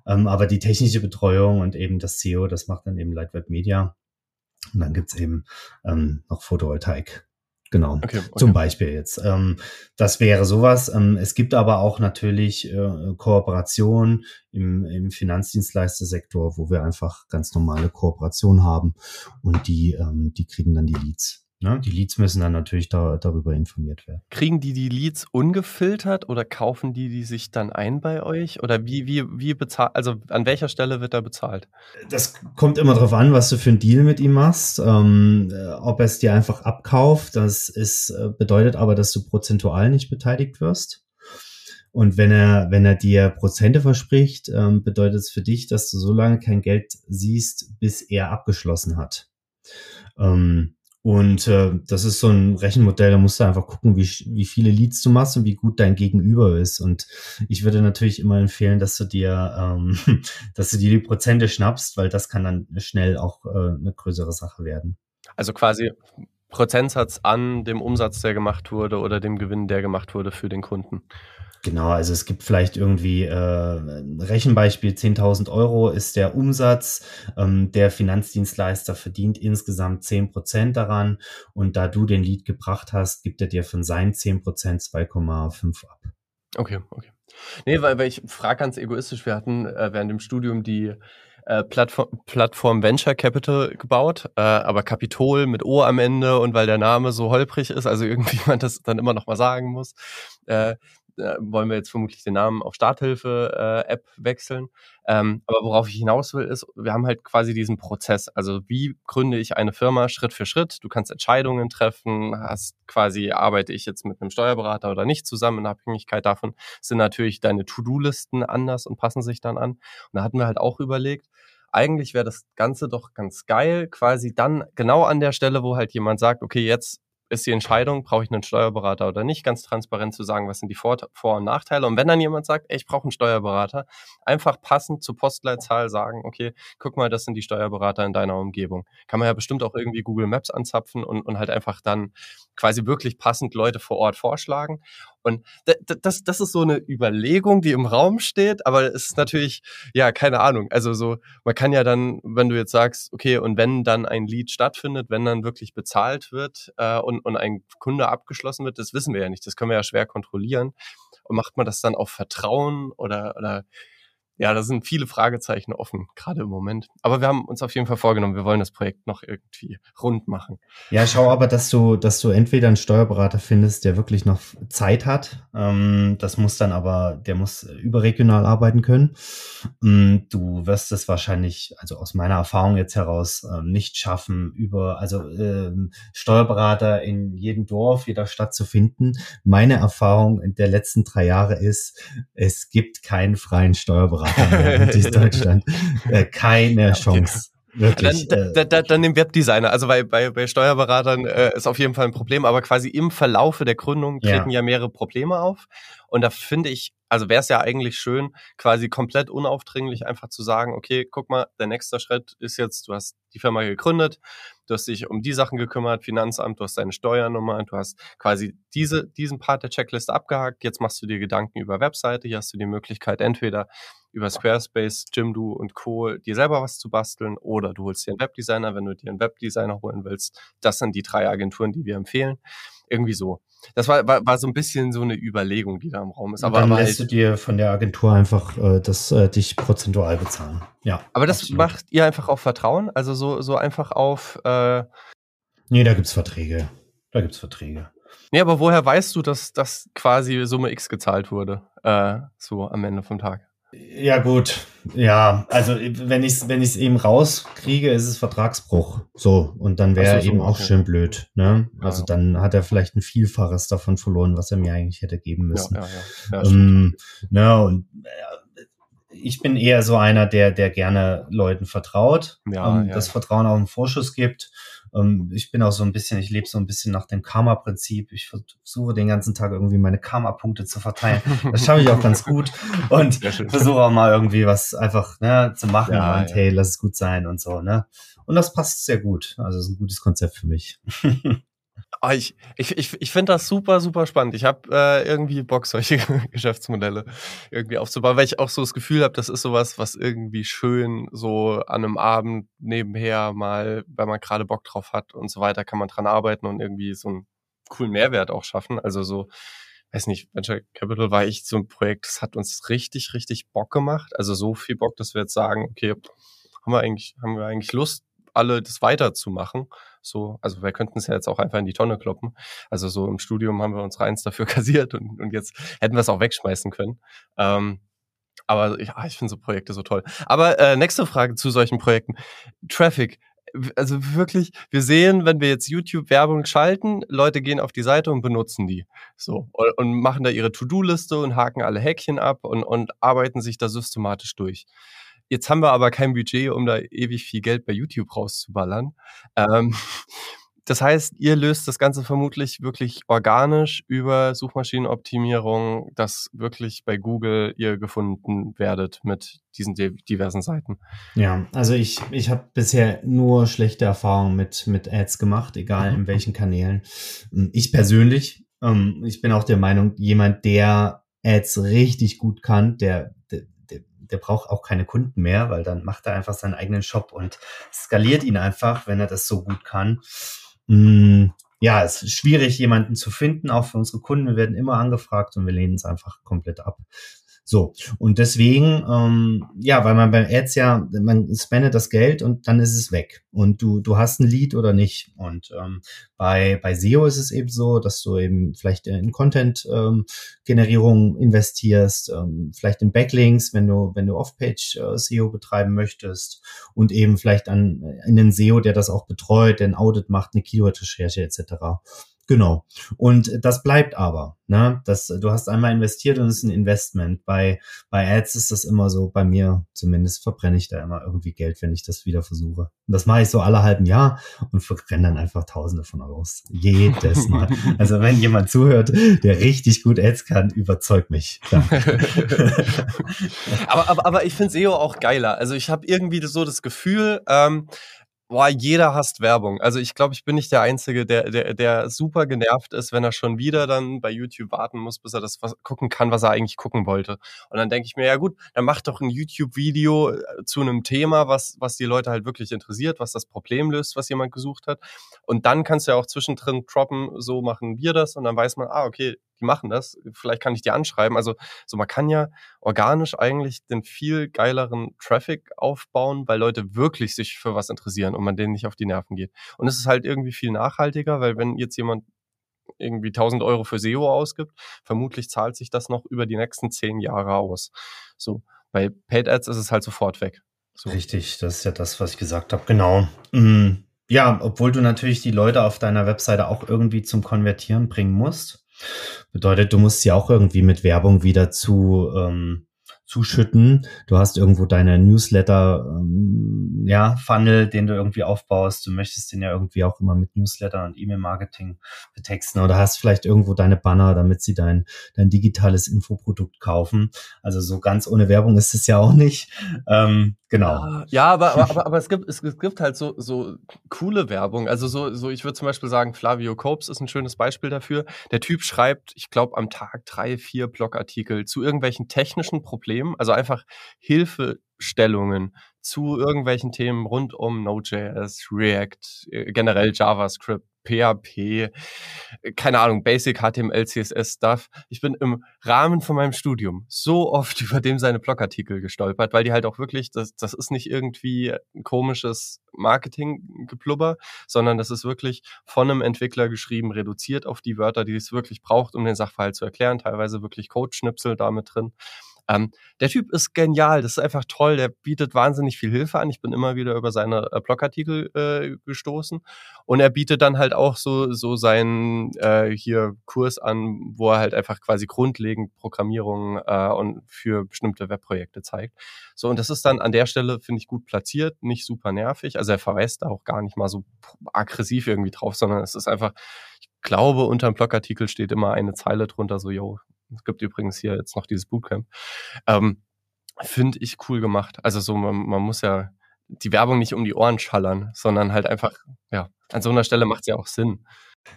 Ähm, aber die technische Betreuung und eben das SEO, das macht dann eben Lightweb Media. Und dann gibt's eben ähm, noch Photovoltaik. Genau, okay, okay. zum Beispiel jetzt. Ähm, das wäre sowas. Ähm, es gibt aber auch natürlich äh, Kooperationen im, im Finanzdienstleistersektor, wo wir einfach ganz normale Kooperationen haben und die, ähm, die kriegen dann die Leads. Ne? Die Leads müssen dann natürlich da, darüber informiert werden. Kriegen die die Leads ungefiltert oder kaufen die die sich dann ein bei euch? Oder wie, wie, wie bezahlt, also an welcher Stelle wird da bezahlt? Das kommt immer darauf an, was du für einen Deal mit ihm machst. Ähm, äh, ob er es dir einfach abkauft, das ist, äh, bedeutet aber, dass du prozentual nicht beteiligt wirst. Und wenn er, wenn er dir Prozente verspricht, ähm, bedeutet es für dich, dass du so lange kein Geld siehst, bis er abgeschlossen hat. Ähm, und äh, das ist so ein Rechenmodell, da musst du einfach gucken, wie, wie viele Leads du machst und wie gut dein Gegenüber ist. Und ich würde natürlich immer empfehlen, dass du dir, ähm, dass du dir die Prozente schnappst, weil das kann dann schnell auch äh, eine größere Sache werden. Also quasi Prozentsatz an dem Umsatz, der gemacht wurde oder dem Gewinn, der gemacht wurde für den Kunden. Genau, also es gibt vielleicht irgendwie äh, Rechenbeispiel, 10.000 Euro ist der Umsatz. Ähm, der Finanzdienstleister verdient insgesamt 10 Prozent daran und da du den Lead gebracht hast, gibt er dir von seinen 10 Prozent 2,5 ab. Okay, okay. Nee, weil, weil ich frage ganz egoistisch, wir hatten äh, während dem Studium die äh, Plattform, Plattform Venture Capital gebaut, äh, aber Kapitol mit O am Ende und weil der Name so holprig ist, also irgendwie man das dann immer noch mal sagen muss, äh, wollen wir jetzt vermutlich den Namen auf Starthilfe-App äh, wechseln. Ähm, aber worauf ich hinaus will, ist, wir haben halt quasi diesen Prozess. Also wie gründe ich eine Firma Schritt für Schritt? Du kannst Entscheidungen treffen, hast quasi, arbeite ich jetzt mit einem Steuerberater oder nicht zusammen in Abhängigkeit davon, sind natürlich deine To-Do-Listen anders und passen sich dann an. Und da hatten wir halt auch überlegt, eigentlich wäre das Ganze doch ganz geil, quasi dann genau an der Stelle, wo halt jemand sagt, okay, jetzt ist die Entscheidung, brauche ich einen Steuerberater oder nicht, ganz transparent zu sagen, was sind die Vor-, Vor und Nachteile. Und wenn dann jemand sagt, ey, ich brauche einen Steuerberater, einfach passend zur Postleitzahl sagen, okay, guck mal, das sind die Steuerberater in deiner Umgebung. Kann man ja bestimmt auch irgendwie Google Maps anzapfen und, und halt einfach dann quasi wirklich passend Leute vor Ort vorschlagen. Und das, das ist so eine Überlegung, die im Raum steht, aber es ist natürlich, ja, keine Ahnung. Also so, man kann ja dann, wenn du jetzt sagst, okay, und wenn dann ein Lead stattfindet, wenn dann wirklich bezahlt wird äh, und, und ein Kunde abgeschlossen wird, das wissen wir ja nicht. Das können wir ja schwer kontrollieren. Und macht man das dann auf Vertrauen oder, oder ja, da sind viele Fragezeichen offen, gerade im Moment. Aber wir haben uns auf jeden Fall vorgenommen, wir wollen das Projekt noch irgendwie rund machen. Ja, schau aber, dass du, dass du entweder einen Steuerberater findest, der wirklich noch Zeit hat. Ähm, das muss dann aber, der muss überregional arbeiten können. Ähm, du wirst es wahrscheinlich, also aus meiner Erfahrung jetzt heraus, ähm, nicht schaffen, über, also Steuerberater in jedem Dorf, jeder Stadt zu finden. Meine Erfahrung der letzten drei Jahre ist, es gibt keinen freien Steuerberater in Deutschland. Äh, keine ja, Chance. Wirklich. Dann, äh, da, dann den Webdesigner. Also bei, bei, bei Steuerberatern äh, ist auf jeden Fall ein Problem, aber quasi im Verlaufe der Gründung treten ja, ja mehrere Probleme auf. Und da finde ich, also wäre es ja eigentlich schön, quasi komplett unaufdringlich einfach zu sagen, okay, guck mal, der nächste Schritt ist jetzt, du hast die Firma gegründet, du hast dich um die Sachen gekümmert, Finanzamt, du hast deine Steuernummer, du hast quasi diese, diesen Part der Checkliste abgehakt, jetzt machst du dir Gedanken über Webseite, hier hast du die Möglichkeit, entweder über Squarespace, Jimdo und Co. dir selber was zu basteln oder du holst dir einen Webdesigner, wenn du dir einen Webdesigner holen willst. Das sind die drei Agenturen, die wir empfehlen. Irgendwie so. Das war, war, war so ein bisschen so eine Überlegung, die da im Raum ist. Aber, dann aber lässt halt, du dir von der Agentur einfach äh, das äh, dich prozentual bezahlen. Ja. Aber das absolut. macht ihr einfach auf Vertrauen? Also so, so einfach auf. Äh, nee, da gibt's Verträge. Da gibt's Verträge. Nee, aber woher weißt du, dass das quasi Summe X gezahlt wurde? Äh, so am Ende vom Tag? Ja, gut. Ja, also wenn ich es wenn ich's eben rauskriege, ist es Vertragsbruch. So, und dann wäre er so, eben auch okay. schön blöd. Ne? Ja. Also dann hat er vielleicht ein Vielfaches davon verloren, was er mir eigentlich hätte geben müssen. Ja, ja, ja. Ähm, ne, und äh, ich bin eher so einer, der, der gerne Leuten vertraut, ja, ähm, das Vertrauen auch einen Vorschuss gibt ich bin auch so ein bisschen, ich lebe so ein bisschen nach dem Karma-Prinzip. Ich versuche den ganzen Tag irgendwie meine Karma-Punkte zu verteilen. Das schaffe ich auch ganz gut und versuche auch mal irgendwie was einfach ne, zu machen ja, und ja. hey, lass es gut sein und so. Ne? Und das passt sehr gut. Also es ist ein gutes Konzept für mich. Oh, ich ich, ich, ich finde das super, super spannend. Ich habe äh, irgendwie Bock, solche Geschäftsmodelle irgendwie aufzubauen, weil ich auch so das Gefühl habe, das ist sowas, was irgendwie schön so an einem Abend nebenher mal, wenn man gerade Bock drauf hat und so weiter, kann man dran arbeiten und irgendwie so einen coolen Mehrwert auch schaffen. Also so, weiß nicht, Venture Capital war echt so ein Projekt, das hat uns richtig, richtig Bock gemacht. Also so viel Bock, dass wir jetzt sagen, okay, haben wir eigentlich, haben wir eigentlich Lust, alle das weiterzumachen. So, also wir könnten es ja jetzt auch einfach in die Tonne kloppen. Also so im Studium haben wir uns reins dafür kassiert und, und jetzt hätten wir es auch wegschmeißen können. Ähm, aber ja, ich finde so Projekte so toll. Aber äh, nächste Frage zu solchen Projekten. Traffic. Also wirklich, wir sehen, wenn wir jetzt YouTube-Werbung schalten, Leute gehen auf die Seite und benutzen die. So. Und, und machen da ihre To-Do-Liste und haken alle Häkchen ab und, und arbeiten sich da systematisch durch. Jetzt haben wir aber kein Budget, um da ewig viel Geld bei YouTube rauszuballern. Ähm, das heißt, ihr löst das Ganze vermutlich wirklich organisch über Suchmaschinenoptimierung, dass wirklich bei Google ihr gefunden werdet mit diesen diversen Seiten. Ja, also ich, ich habe bisher nur schlechte Erfahrungen mit, mit Ads gemacht, egal in welchen Kanälen. Ich persönlich, ähm, ich bin auch der Meinung, jemand, der Ads richtig gut kann, der, der braucht auch keine Kunden mehr, weil dann macht er einfach seinen eigenen Shop und skaliert ihn einfach, wenn er das so gut kann. Mm, ja, es ist schwierig, jemanden zu finden, auch für unsere Kunden. Wir werden immer angefragt und wir lehnen es einfach komplett ab. So, und deswegen, ähm, ja, weil man beim Ads ja, man spendet das Geld und dann ist es weg. Und du, du hast ein Lead oder nicht. Und ähm, bei, bei SEO ist es eben so, dass du eben vielleicht in Content-Generierung ähm, investierst, ähm, vielleicht in Backlinks, wenn du, wenn du Off-Page-SEO äh, betreiben möchtest und eben vielleicht an in den SEO, der das auch betreut, der ein Audit macht, eine Keyword-Recherche etc. Genau. Und das bleibt aber. Ne? Das, du hast einmal investiert und es ist ein Investment. Bei, bei Ads ist das immer so, bei mir zumindest verbrenne ich da immer irgendwie Geld, wenn ich das wieder versuche. Und das mache ich so alle halben Jahr und verbrenne dann einfach Tausende von Euros. Jedes Mal. also wenn jemand zuhört, der richtig gut Ads kann, überzeugt mich. aber, aber, aber ich finde SEO auch geiler. Also ich habe irgendwie so das Gefühl, ähm, Boah, jeder hasst Werbung. Also ich glaube, ich bin nicht der Einzige, der, der, der super genervt ist, wenn er schon wieder dann bei YouTube warten muss, bis er das gucken kann, was er eigentlich gucken wollte. Und dann denke ich mir, ja gut, dann mach doch ein YouTube-Video äh, zu einem Thema, was, was die Leute halt wirklich interessiert, was das Problem löst, was jemand gesucht hat. Und dann kannst du ja auch zwischendrin droppen, so machen wir das und dann weiß man, ah, okay, die machen das. Vielleicht kann ich die anschreiben. Also so man kann ja organisch eigentlich den viel geileren Traffic aufbauen, weil Leute wirklich sich für was interessieren und man denen nicht auf die Nerven geht. Und es ist halt irgendwie viel nachhaltiger, weil wenn jetzt jemand irgendwie 1000 Euro für SEO ausgibt, vermutlich zahlt sich das noch über die nächsten zehn Jahre aus. So bei Paid Ads ist es halt sofort weg. So. Richtig, das ist ja das, was ich gesagt habe. Genau. Mm, ja, obwohl du natürlich die Leute auf deiner Webseite auch irgendwie zum Konvertieren bringen musst. Bedeutet, du musst sie auch irgendwie mit Werbung wieder zu ähm, zuschütten. Du hast irgendwo deine Newsletter, ähm, ja, Funnel, den du irgendwie aufbaust. Du möchtest den ja irgendwie auch immer mit Newsletter und E-Mail-Marketing betexten oder hast vielleicht irgendwo deine Banner, damit sie dein, dein digitales Infoprodukt kaufen. Also so ganz ohne Werbung ist es ja auch nicht. Ähm, genau. Ja, aber, aber, aber, es gibt, es gibt halt so, so coole Werbung. Also so, so ich würde zum Beispiel sagen, Flavio Copes ist ein schönes Beispiel dafür. Der Typ schreibt, ich glaube, am Tag drei, vier Blogartikel zu irgendwelchen technischen Problemen Themen, also einfach Hilfestellungen zu irgendwelchen Themen rund um Node.js, React, äh, generell JavaScript, PHP, keine Ahnung, Basic HTML, CSS Stuff. Ich bin im Rahmen von meinem Studium so oft über dem seine Blogartikel gestolpert, weil die halt auch wirklich, das, das ist nicht irgendwie ein komisches Marketinggeplubber, sondern das ist wirklich von einem Entwickler geschrieben, reduziert auf die Wörter, die es wirklich braucht, um den Sachverhalt zu erklären, teilweise wirklich Codeschnipsel damit drin. Ähm, der Typ ist genial, das ist einfach toll, der bietet wahnsinnig viel Hilfe an. Ich bin immer wieder über seine äh, Blogartikel äh, gestoßen und er bietet dann halt auch so, so seinen äh, hier Kurs an, wo er halt einfach quasi grundlegend Programmierung äh, und für bestimmte Webprojekte zeigt. So, und das ist dann an der Stelle, finde ich, gut platziert, nicht super nervig. Also er verweist da auch gar nicht mal so aggressiv irgendwie drauf, sondern es ist einfach, glaube, unter dem Blogartikel steht immer eine Zeile drunter, so, yo, es gibt übrigens hier jetzt noch dieses Bootcamp. Ähm, Finde ich cool gemacht. Also so, man, man muss ja die Werbung nicht um die Ohren schallern, sondern halt einfach, ja, an so einer Stelle macht es ja auch Sinn.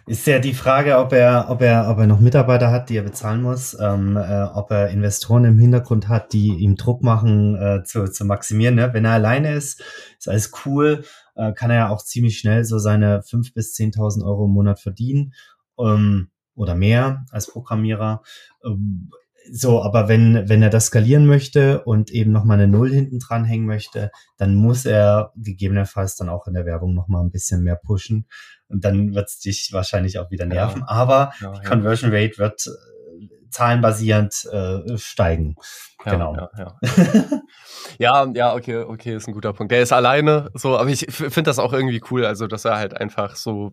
Ist ja die Frage, ob er, ob er, ob er noch Mitarbeiter hat, die er bezahlen muss, ähm, äh, ob er Investoren im Hintergrund hat, die ihm Druck machen, äh, zu, zu maximieren. Ne? Wenn er alleine ist, ist alles cool, äh, kann er ja auch ziemlich schnell so seine fünf bis zehntausend Euro im Monat verdienen ähm, oder mehr als Programmierer. Ähm, so, aber wenn, wenn er das skalieren möchte und eben nochmal eine Null hinten dran hängen möchte, dann muss er gegebenenfalls dann auch in der Werbung nochmal ein bisschen mehr pushen. Und dann wird es dich wahrscheinlich auch wieder nerven. Ja. Aber ja, die Conversion Rate wird zahlenbasierend äh, steigen. Ja, genau. Ja, ja. ja, ja, okay, okay, ist ein guter Punkt. Der ist alleine so, aber ich finde das auch irgendwie cool, also dass er halt einfach so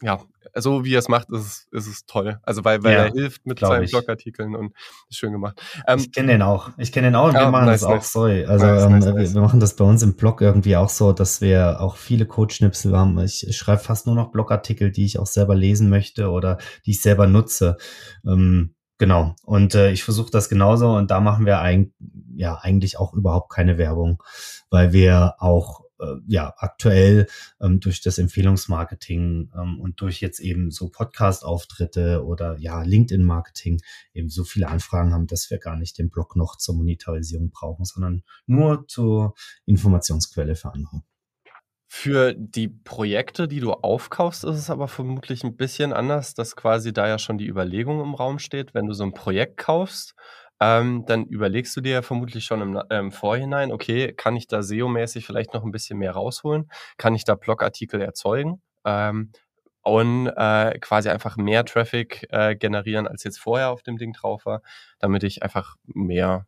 ja, so wie er es macht, ist es, ist es toll. Also weil, weil ja, er hilft mit seinen ich. Blogartikeln und ist schön gemacht. Ähm, ich kenne den auch. Ich kenne den auch und ja, wir machen nice, das auch nice. so. Also nice, ähm, wir, wir, machen das bei uns im Blog irgendwie auch so, dass wir auch viele Codeschnipsel haben. Ich, ich schreibe fast nur noch Blogartikel, die ich auch selber lesen möchte oder die ich selber nutze. Ähm, genau. Und äh, ich versuche das genauso und da machen wir eigentlich, ja, eigentlich auch überhaupt keine Werbung, weil wir auch äh, ja aktuell ähm, durch das Empfehlungsmarketing ähm, und durch jetzt eben so Podcast-Auftritte oder ja LinkedIn-Marketing eben so viele Anfragen haben, dass wir gar nicht den Blog noch zur Monetarisierung brauchen, sondern nur zur Informationsquelle für andere. Für die Projekte, die du aufkaufst, ist es aber vermutlich ein bisschen anders, dass quasi da ja schon die Überlegung im Raum steht, wenn du so ein Projekt kaufst, ähm, dann überlegst du dir ja vermutlich schon im, ähm, Vorhinein, okay, kann ich da SEO-mäßig vielleicht noch ein bisschen mehr rausholen? Kann ich da Blogartikel erzeugen? Ähm, und äh, quasi einfach mehr Traffic äh, generieren, als jetzt vorher auf dem Ding drauf war, damit ich einfach mehr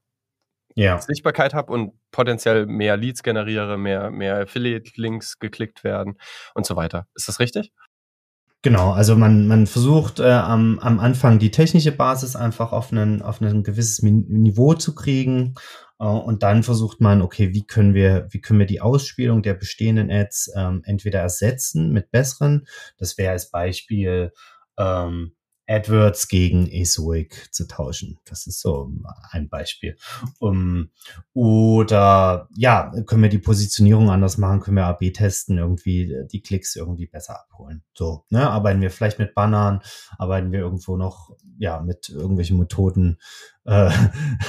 ja. Sichtbarkeit habe und potenziell mehr Leads generiere, mehr, mehr Affiliate-Links geklickt werden und so weiter. Ist das richtig? Genau, also man, man versucht äh, am, am Anfang die technische Basis einfach auf, einen, auf ein gewisses Niveau zu kriegen äh, und dann versucht man, okay, wie können wir, wie können wir die Ausspielung der bestehenden Ads ähm, entweder ersetzen mit besseren, das wäre als Beispiel ähm, AdWords gegen Esoic zu tauschen. Das ist so ein Beispiel. Um, oder ja, können wir die Positionierung anders machen, können wir AB testen, irgendwie die Klicks irgendwie besser abholen. So, ne, arbeiten wir vielleicht mit Bannern, arbeiten wir irgendwo noch ja mit irgendwelchen Methoden, äh,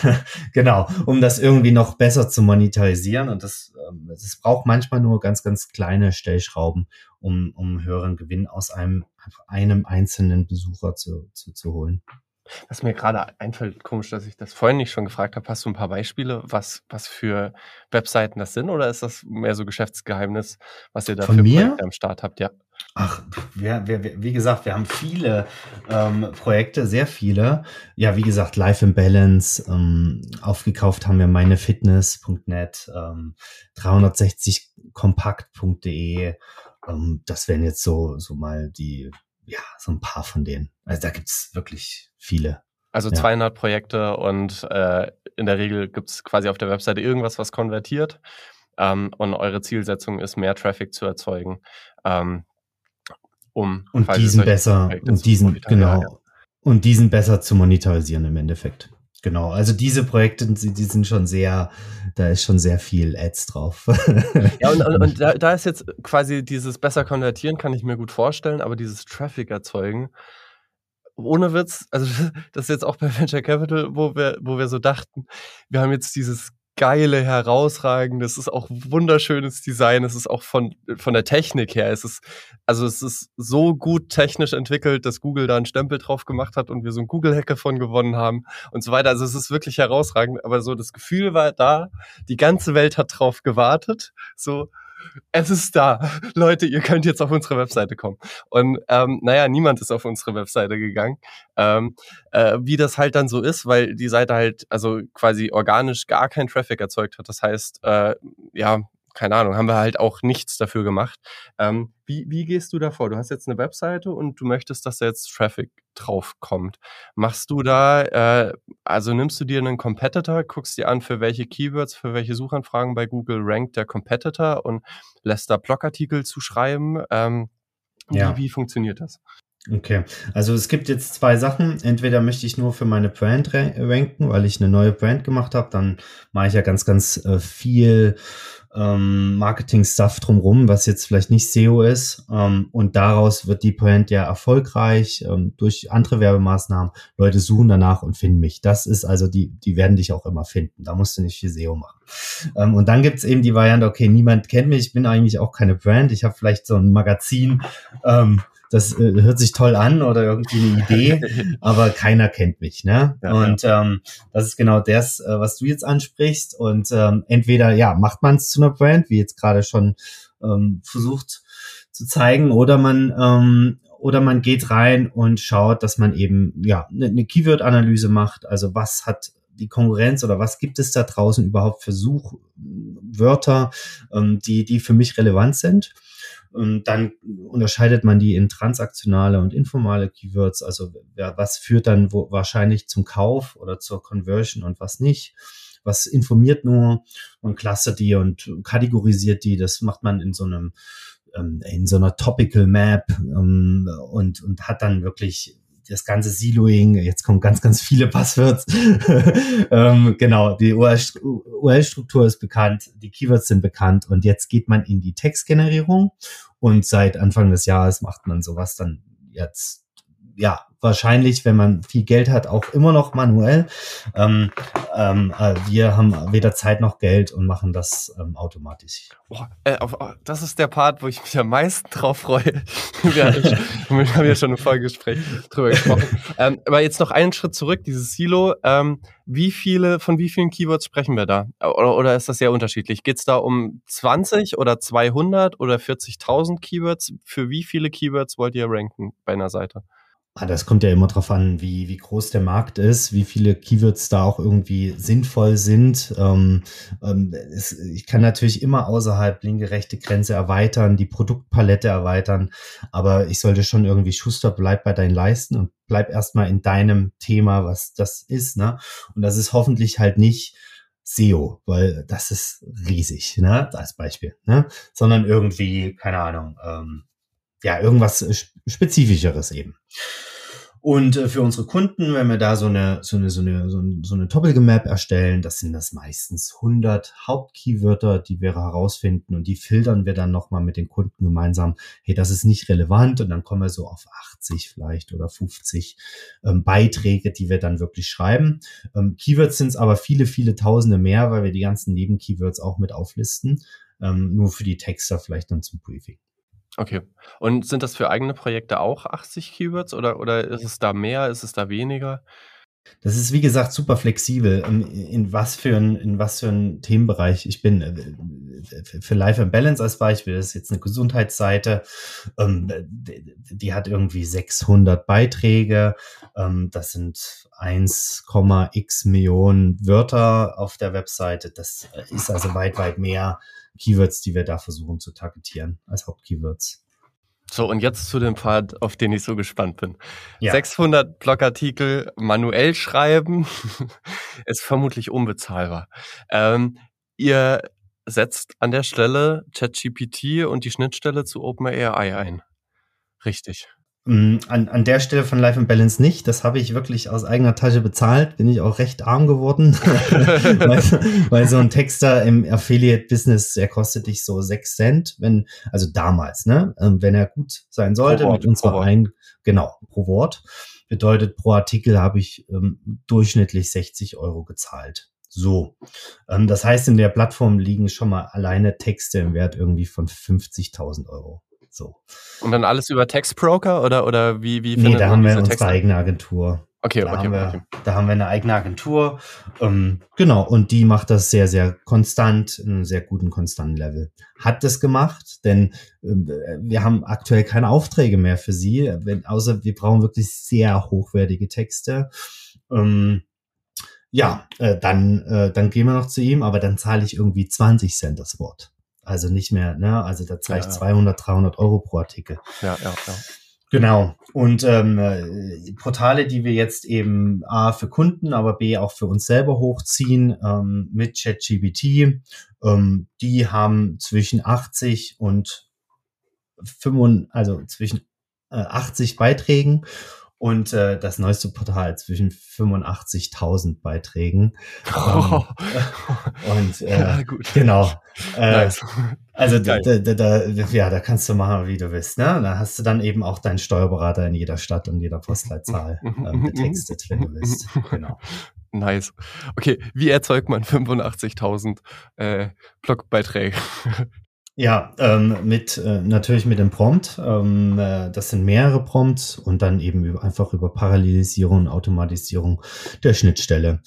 genau, um das irgendwie noch besser zu monetarisieren. Und das, ähm, das braucht manchmal nur ganz, ganz kleine Stellschrauben, um, um höheren Gewinn aus einem, einem einzelnen Besucher zu, zu, zu holen. Was mir gerade einfällt, komisch, dass ich das vorhin nicht schon gefragt habe, hast du ein paar Beispiele, was, was für Webseiten das sind oder ist das mehr so Geschäftsgeheimnis, was ihr da Von für mir? am Start habt? Ja. Ach, wir, wir, wie gesagt, wir haben viele ähm, Projekte, sehr viele. Ja, wie gesagt, Life in Balance. Ähm, aufgekauft haben wir meinefitness.net, ähm, 360kompakt.de. Ähm, das wären jetzt so, so mal die, ja, so ein paar von denen. Also da gibt's wirklich viele. Also ja. 200 Projekte und äh, in der Regel gibt's quasi auf der Webseite irgendwas, was konvertiert. Ähm, und eure Zielsetzung ist, mehr Traffic zu erzeugen. Ähm, um und diesen besser und diesen genau ja. und diesen besser zu monetarisieren im Endeffekt. Genau, also diese Projekte, die sind schon sehr, da ist schon sehr viel Ads drauf. ja, und, und, und da, da, ist jetzt quasi dieses besser konvertieren, kann ich mir gut vorstellen, aber dieses Traffic erzeugen, ohne Witz, also das ist jetzt auch bei Venture Capital, wo wir, wo wir so dachten, wir haben jetzt dieses geile, herausragende, es ist auch wunderschönes Design, es ist auch von, von der Technik her, es ist, also es ist so gut technisch entwickelt, dass Google da einen Stempel drauf gemacht hat und wir so einen Google-Hacker von gewonnen haben und so weiter. Also es ist wirklich herausragend, aber so das Gefühl war da, die ganze Welt hat drauf gewartet, so, es ist da. Leute, ihr könnt jetzt auf unsere Webseite kommen. Und ähm, naja, niemand ist auf unsere Webseite gegangen. Ähm, äh, wie das halt dann so ist, weil die Seite halt also quasi organisch gar keinen Traffic erzeugt hat. Das heißt, äh, ja, keine Ahnung, haben wir halt auch nichts dafür gemacht. Ähm, wie, wie gehst du da vor? Du hast jetzt eine Webseite und du möchtest, dass da jetzt Traffic drauf kommt. Machst du da, äh, also nimmst du dir einen Competitor, guckst dir an, für welche Keywords, für welche Suchanfragen bei Google rankt der Competitor und lässt da Blogartikel zu schreiben? Ähm, ja. wie, wie funktioniert das? Okay, also es gibt jetzt zwei Sachen. Entweder möchte ich nur für meine Brand ranken, weil ich eine neue Brand gemacht habe, dann mache ich ja ganz, ganz äh, viel ähm, Marketing-Stuff drumrum, was jetzt vielleicht nicht SEO ist. Ähm, und daraus wird die Brand ja erfolgreich ähm, durch andere Werbemaßnahmen. Leute suchen danach und finden mich. Das ist also, die, die werden dich auch immer finden. Da musst du nicht viel SEO machen. Ähm, und dann gibt's eben die Variante, okay, niemand kennt mich, ich bin eigentlich auch keine Brand. Ich habe vielleicht so ein Magazin, ähm, das äh, hört sich toll an oder irgendwie eine Idee, aber keiner kennt mich. Ne? Ja, und. Ähm, das ist genau das, äh, was du jetzt ansprichst. Und ähm, entweder ja macht man es zu einer Brand, wie jetzt gerade schon ähm, versucht zu zeigen, oder man ähm, oder man geht rein und schaut, dass man eben ja eine, eine Keyword-Analyse macht. Also was hat die Konkurrenz oder was gibt es da draußen überhaupt für Suchwörter, ähm, die, die für mich relevant sind? Und dann unterscheidet man die in transaktionale und informale Keywords. Also ja, was führt dann wo, wahrscheinlich zum Kauf oder zur Conversion und was nicht. Was informiert nur und clustert die und kategorisiert die. Das macht man in so einem ähm, in so einer Topical Map ähm, und, und hat dann wirklich das ganze Siloing, jetzt kommen ganz, ganz viele Passwords. ähm, genau, die URL-Struktur ist bekannt, die Keywords sind bekannt und jetzt geht man in die Textgenerierung und seit Anfang des Jahres macht man sowas dann jetzt ja, wahrscheinlich, wenn man viel Geld hat, auch immer noch manuell. Ähm, ähm, äh, wir haben weder Zeit noch Geld und machen das ähm, automatisch. Äh, auf, das ist der Part, wo ich mich am meisten drauf freue. wir, haben ja schon im Folgegespräch drüber gesprochen. Ähm, aber jetzt noch einen Schritt zurück, dieses Silo. Ähm, wie viele, von wie vielen Keywords sprechen wir da? Oder, oder ist das sehr unterschiedlich? Geht es da um 20 oder 200 oder 40.000 Keywords? Für wie viele Keywords wollt ihr ranken bei einer Seite? Ah, das kommt ja immer darauf an, wie, wie groß der Markt ist, wie viele Keywords da auch irgendwie sinnvoll sind. Ähm, ähm, es, ich kann natürlich immer außerhalb linke, rechte Grenze erweitern, die Produktpalette erweitern, aber ich sollte schon irgendwie Schuster, bleib bei deinen Leisten und bleib erstmal in deinem Thema, was das ist. Ne? Und das ist hoffentlich halt nicht SEO, weil das ist riesig, ne? als Beispiel, ne? sondern irgendwie, keine Ahnung, ähm, ja, irgendwas Spezifischeres eben. Und äh, für unsere Kunden, wenn wir da so eine, so eine, so eine, so eine, so eine Topic-Map erstellen, das sind das meistens 100 Hauptkeywörter, die wir herausfinden und die filtern wir dann nochmal mit den Kunden gemeinsam. Hey, das ist nicht relevant und dann kommen wir so auf 80 vielleicht oder 50 ähm, Beiträge, die wir dann wirklich schreiben. Ähm, Keywords sind es aber viele, viele Tausende mehr, weil wir die ganzen Nebenkeywords auch mit auflisten. Ähm, nur für die Texter vielleicht dann zum Briefing. Okay. Und sind das für eigene Projekte auch 80 Keywords oder, oder ist es da mehr, ist es da weniger? Das ist, wie gesagt, super flexibel. Ähm, in was für ein, in was für ein Themenbereich ich bin. Äh, für Life and Balance als Beispiel, das ist jetzt eine Gesundheitsseite. Ähm, die hat irgendwie 600 Beiträge. Ähm, das sind 1,x Millionen Wörter auf der Webseite. Das ist also weit, weit mehr Keywords, die wir da versuchen zu targetieren als Hauptkeywords. So, und jetzt zu dem Part, auf den ich so gespannt bin. Ja. 600 Blogartikel manuell schreiben ist vermutlich unbezahlbar. Ähm, ihr setzt an der Stelle ChatGPT und die Schnittstelle zu OpenAI ein. Richtig. Mm, an, an der Stelle von Life and Balance nicht. Das habe ich wirklich aus eigener Tasche bezahlt. Bin ich auch recht arm geworden. weil, weil, so ein Texter im Affiliate-Business, der kostet dich so sechs Cent, wenn, also damals, ne? Ähm, wenn er gut sein sollte, Wort, mit unserer ein, genau, pro Wort. Bedeutet, pro Artikel habe ich ähm, durchschnittlich 60 Euro gezahlt. So. Ähm, das heißt, in der Plattform liegen schon mal alleine Texte im Wert irgendwie von 50.000 Euro. So. Und dann alles über Textbroker oder, oder wie, wie Nee, da haben wir unsere Texte? eigene Agentur. Okay, da okay, haben wir, okay. Da haben wir eine eigene Agentur. Ähm, genau, und die macht das sehr, sehr konstant, in einem sehr guten, konstanten Level. Hat das gemacht, denn äh, wir haben aktuell keine Aufträge mehr für sie, wenn, außer wir brauchen wirklich sehr hochwertige Texte. Ähm, ja, äh, dann, äh, dann gehen wir noch zu ihm, aber dann zahle ich irgendwie 20 Cent das Wort. Also nicht mehr, ne? Also da zahle ich ja, ja. 200, 300 Euro pro Artikel. Ja, ja, ja. Genau. Und ähm, äh, Portale, die wir jetzt eben A für Kunden, aber B auch für uns selber hochziehen ähm, mit ChatGPT, ähm, die haben zwischen 80 und 5, also zwischen äh, 80 Beiträgen und äh, das neueste Portal zwischen 85.000 Beiträgen. Oh. und äh, ja, genau. Äh, nice. Also da, da, da, ja, da kannst du machen, wie du willst. Ne? Da hast du dann eben auch deinen Steuerberater in jeder Stadt und jeder Postleitzahl ähm, getextet, wenn du willst. Genau. Nice. Okay, wie erzeugt man 85.000 äh, Blogbeiträge? Ja, ähm, mit äh, natürlich mit dem Prompt. Ähm, äh, das sind mehrere Prompts und dann eben über, einfach über Parallelisierung und Automatisierung der Schnittstelle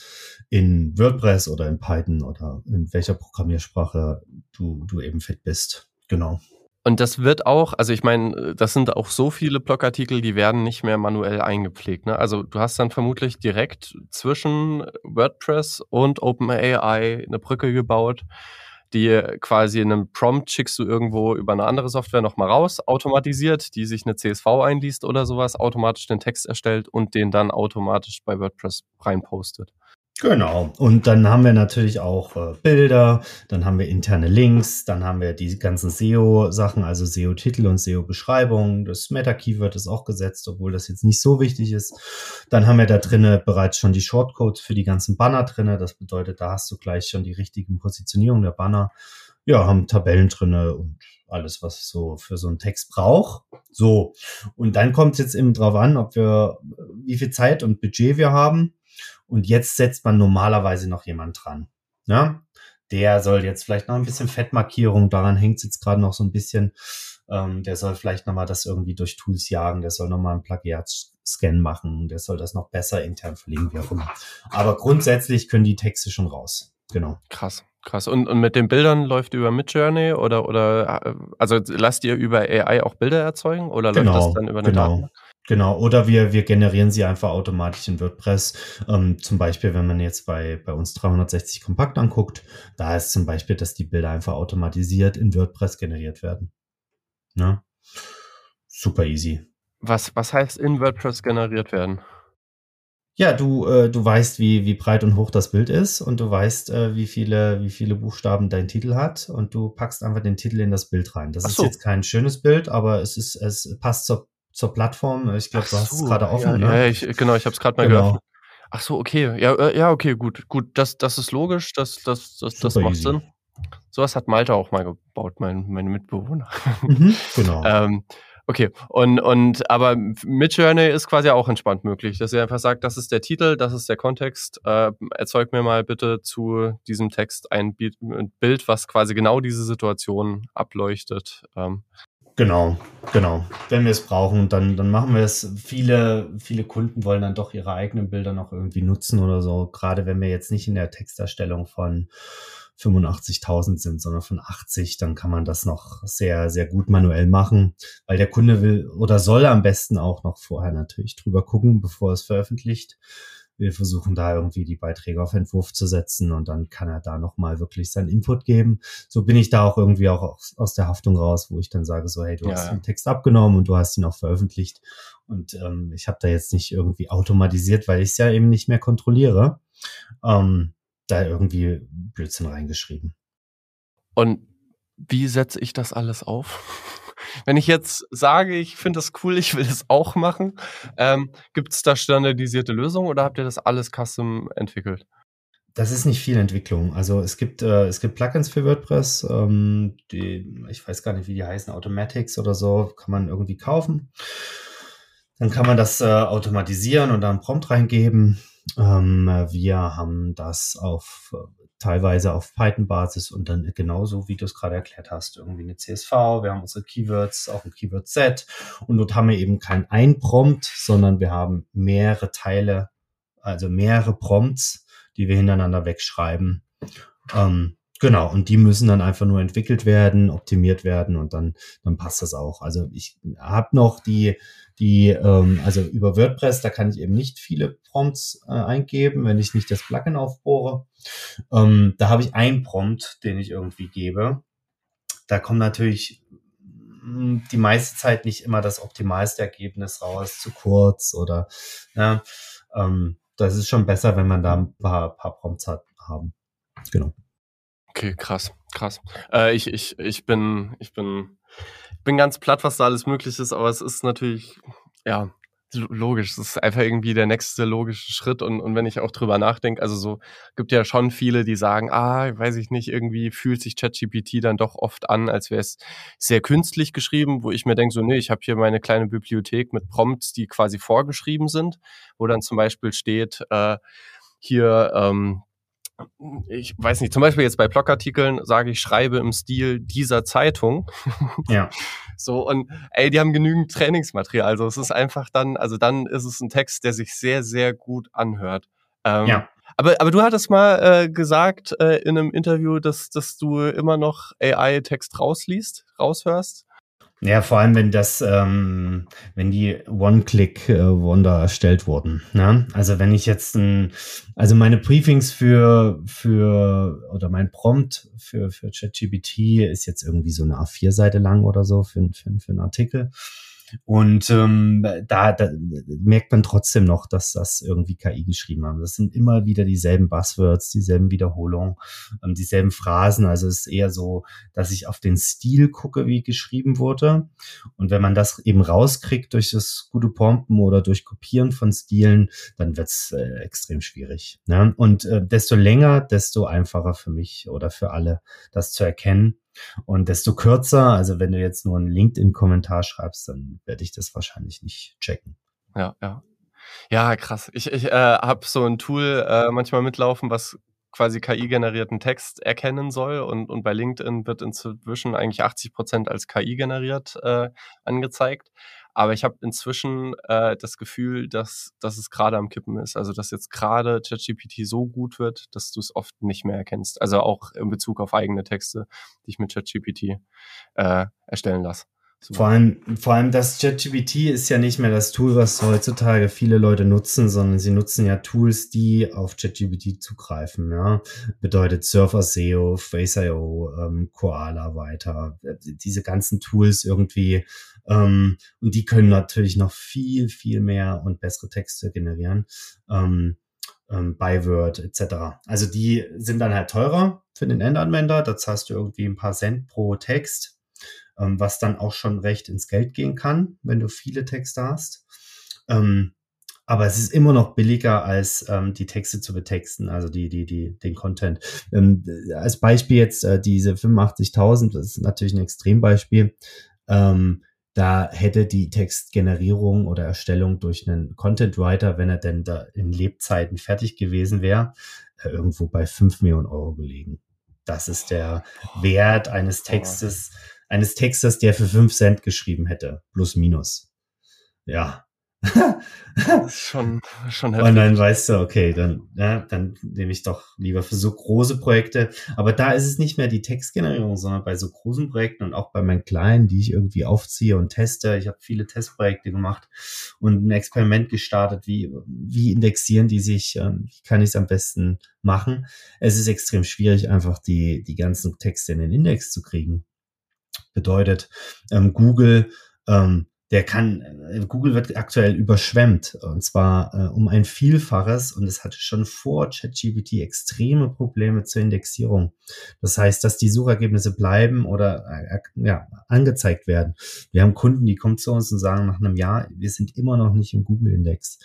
in WordPress oder in Python oder in welcher Programmiersprache du, du eben fit bist. Genau. Und das wird auch, also ich meine, das sind auch so viele Blogartikel, die werden nicht mehr manuell eingepflegt. Ne? Also du hast dann vermutlich direkt zwischen WordPress und OpenAI eine Brücke gebaut die quasi in einem Prompt schickst du irgendwo über eine andere Software nochmal raus, automatisiert, die sich eine CSV einliest oder sowas, automatisch den Text erstellt und den dann automatisch bei WordPress reinpostet. Genau. Und dann haben wir natürlich auch äh, Bilder, dann haben wir interne Links, dann haben wir die ganzen SEO-Sachen, also SEO-Titel und SEO-Beschreibung. Das Meta-Keyword ist auch gesetzt, obwohl das jetzt nicht so wichtig ist. Dann haben wir da drinnen bereits schon die Shortcodes für die ganzen Banner drinnen. Das bedeutet, da hast du gleich schon die richtigen Positionierungen der Banner. Ja, haben Tabellen drinnen und alles, was so für so einen Text braucht. So. Und dann kommt es jetzt eben drauf an, ob wir, wie viel Zeit und Budget wir haben und jetzt setzt man normalerweise noch jemand dran. Ja? Der soll jetzt vielleicht noch ein bisschen Fettmarkierung, daran hängt es jetzt gerade noch so ein bisschen. Ähm, der soll vielleicht nochmal das irgendwie durch Tools jagen, der soll nochmal einen Plagiat-Scan machen, der soll das noch besser intern verlegen, wie auch immer. Aber grundsätzlich können die Texte schon raus. Genau. Krass. Krass. Und, und mit den Bildern läuft über Midjourney oder, oder äh, also lasst ihr über AI auch Bilder erzeugen oder genau, läuft das dann über eine genau. Datenbank? Genau, oder wir, wir generieren sie einfach automatisch in WordPress. Ähm, zum Beispiel, wenn man jetzt bei, bei uns 360 Kompakt anguckt, da ist zum Beispiel, dass die Bilder einfach automatisiert in WordPress generiert werden. Ja? Super easy. Was, was heißt in WordPress generiert werden? Ja, du, äh, du weißt, wie, wie breit und hoch das Bild ist und du weißt, äh, wie, viele, wie viele Buchstaben dein Titel hat und du packst einfach den Titel in das Bild rein. Das so. ist jetzt kein schönes Bild, aber es ist, es passt zur zur Plattform. Ich glaube, du hast es gerade offen, ja, ne? Ja, ich, genau, ich habe es gerade mal genau. geöffnet. Ach so, okay. Ja, äh, ja, okay, gut. Gut, das, das ist logisch, das, das, das, das macht easy. Sinn. Sowas hat Malte auch mal gebaut, mein, meine Mitbewohner. Mhm, genau. ähm, okay, und, und aber mit Journey ist quasi auch entspannt möglich, dass ihr einfach sagt, das ist der Titel, das ist der Kontext. Äh, erzeug mir mal bitte zu diesem Text ein Bild, was quasi genau diese Situation ableuchtet. Ähm, Genau, genau. Wenn wir es brauchen, dann, dann machen wir es. Viele, viele Kunden wollen dann doch ihre eigenen Bilder noch irgendwie nutzen oder so. Gerade wenn wir jetzt nicht in der Texterstellung von 85.000 sind, sondern von 80, dann kann man das noch sehr, sehr gut manuell machen, weil der Kunde will oder soll am besten auch noch vorher natürlich drüber gucken, bevor es veröffentlicht wir versuchen da irgendwie die Beiträge auf Entwurf zu setzen und dann kann er da nochmal wirklich seinen Input geben. So bin ich da auch irgendwie auch aus, aus der Haftung raus, wo ich dann sage so, hey, du ja, hast den Text abgenommen und du hast ihn auch veröffentlicht und ähm, ich habe da jetzt nicht irgendwie automatisiert, weil ich es ja eben nicht mehr kontrolliere, ähm, da irgendwie Blödsinn reingeschrieben. Und wie setze ich das alles auf? Wenn ich jetzt sage, ich finde das cool, ich will es auch machen, ähm, gibt es da standardisierte Lösungen oder habt ihr das alles custom entwickelt? Das ist nicht viel Entwicklung. Also es gibt, äh, es gibt Plugins für WordPress, ähm, die, ich weiß gar nicht, wie die heißen, Automatics oder so, kann man irgendwie kaufen. Dann kann man das äh, automatisieren und dann Prompt reingeben. Ähm, wir haben das auf teilweise auf Python-Basis und dann genauso, wie du es gerade erklärt hast, irgendwie eine CSV, wir haben unsere Keywords, auch ein Keyword-Set und dort haben wir eben kein ein Prompt, sondern wir haben mehrere Teile, also mehrere Prompts, die wir hintereinander wegschreiben. Ähm, Genau, und die müssen dann einfach nur entwickelt werden, optimiert werden und dann, dann passt das auch. Also ich habe noch die, die, ähm, also über WordPress, da kann ich eben nicht viele Prompts äh, eingeben, wenn ich nicht das Plugin aufbohre. Ähm, da habe ich einen Prompt, den ich irgendwie gebe. Da kommt natürlich hm, die meiste Zeit nicht immer das optimalste Ergebnis raus, zu kurz oder ja, ähm, das ist schon besser, wenn man da ein paar, paar Prompts hat, haben. Genau. Okay, krass, krass. Äh, ich, ich, ich bin, ich bin, bin ganz platt, was da alles möglich ist, aber es ist natürlich, ja, logisch. Das ist einfach irgendwie der nächste logische Schritt. Und, und wenn ich auch drüber nachdenke, also so gibt ja schon viele, die sagen, ah, weiß ich nicht, irgendwie fühlt sich ChatGPT dann doch oft an, als wäre es sehr künstlich geschrieben, wo ich mir denke, so, nee, ich habe hier meine kleine Bibliothek mit Prompts, die quasi vorgeschrieben sind, wo dann zum Beispiel steht, äh, hier, ähm, ich weiß nicht, zum Beispiel jetzt bei Blogartikeln sage ich, schreibe im Stil dieser Zeitung. Ja. so, und ey, die haben genügend Trainingsmaterial. Also es ist einfach dann, also dann ist es ein Text, der sich sehr, sehr gut anhört. Ähm, ja. Aber, aber du hattest mal äh, gesagt äh, in einem Interview, dass, dass du immer noch AI-Text rausliest, raushörst. Ja, vor allem, wenn das, ähm, wenn die One-Click-Wonder erstellt wurden. Ne? Also wenn ich jetzt ein, also meine Briefings für, für, oder mein Prompt für, für ChatGPT ist jetzt irgendwie so eine A4-Seite lang oder so für, für, für einen Artikel. Und ähm, da, da merkt man trotzdem noch, dass das irgendwie KI geschrieben haben. Das sind immer wieder dieselben Buzzwords, dieselben Wiederholungen, ähm, dieselben Phrasen. Also es ist eher so, dass ich auf den Stil gucke, wie geschrieben wurde. Und wenn man das eben rauskriegt durch das gute Pompen oder durch Kopieren von Stilen, dann wird's äh, extrem schwierig. Ne? Und äh, desto länger, desto einfacher für mich oder für alle, das zu erkennen. Und desto kürzer, also wenn du jetzt nur einen LinkedIn-Kommentar schreibst, dann werde ich das wahrscheinlich nicht checken. Ja, ja. Ja, krass. Ich, ich äh, habe so ein Tool äh, manchmal mitlaufen, was quasi KI-generierten Text erkennen soll. Und, und bei LinkedIn wird inzwischen eigentlich 80 Prozent als KI generiert äh, angezeigt. Aber ich habe inzwischen äh, das Gefühl, dass, dass es gerade am Kippen ist. Also dass jetzt gerade ChatGPT so gut wird, dass du es oft nicht mehr erkennst. Also auch in Bezug auf eigene Texte, die ich mit ChatGPT äh, erstellen lasse. Vor allem, vor allem das ChatGPT ist ja nicht mehr das Tool, was heutzutage viele Leute nutzen, sondern sie nutzen ja Tools, die auf ChatGPT zugreifen. Ja? Bedeutet Surfer SEO, Face.io, ähm, Koala weiter, diese ganzen Tools irgendwie. Ähm, und die können natürlich noch viel, viel mehr und bessere Texte generieren. Ähm, ähm, Byword etc. Also die sind dann halt teurer für den Endanwender. Da zahlst du irgendwie ein paar Cent pro Text ähm, was dann auch schon recht ins Geld gehen kann, wenn du viele Texte hast. Ähm, aber es ist immer noch billiger, als ähm, die Texte zu betexten, also die, die, die, den Content. Ähm, als Beispiel jetzt äh, diese 85.000, das ist natürlich ein Extrembeispiel. Ähm, da hätte die Textgenerierung oder Erstellung durch einen Content Writer, wenn er denn da in Lebzeiten fertig gewesen wäre, äh, irgendwo bei 5 Millionen Euro gelegen. Das ist der Wert eines Textes, eines Textes, der für fünf Cent geschrieben hätte. Plus, minus. Ja. Das ist schon, schon heftig. Und dann weißt du, okay, dann, ja, dann nehme ich doch lieber für so große Projekte. Aber da ist es nicht mehr die Textgenerierung, sondern bei so großen Projekten und auch bei meinen kleinen, die ich irgendwie aufziehe und teste. Ich habe viele Testprojekte gemacht und ein Experiment gestartet, wie, wie indexieren die sich, ähm, wie kann ich es am besten machen. Es ist extrem schwierig, einfach die, die ganzen Texte in den Index zu kriegen. Bedeutet, ähm, Google, ähm, der kann, äh, Google wird aktuell überschwemmt und zwar äh, um ein Vielfaches und es hatte schon vor ChatGPT extreme Probleme zur Indexierung. Das heißt, dass die Suchergebnisse bleiben oder äh, ja, angezeigt werden. Wir haben Kunden, die kommen zu uns und sagen nach einem Jahr, wir sind immer noch nicht im Google-Index.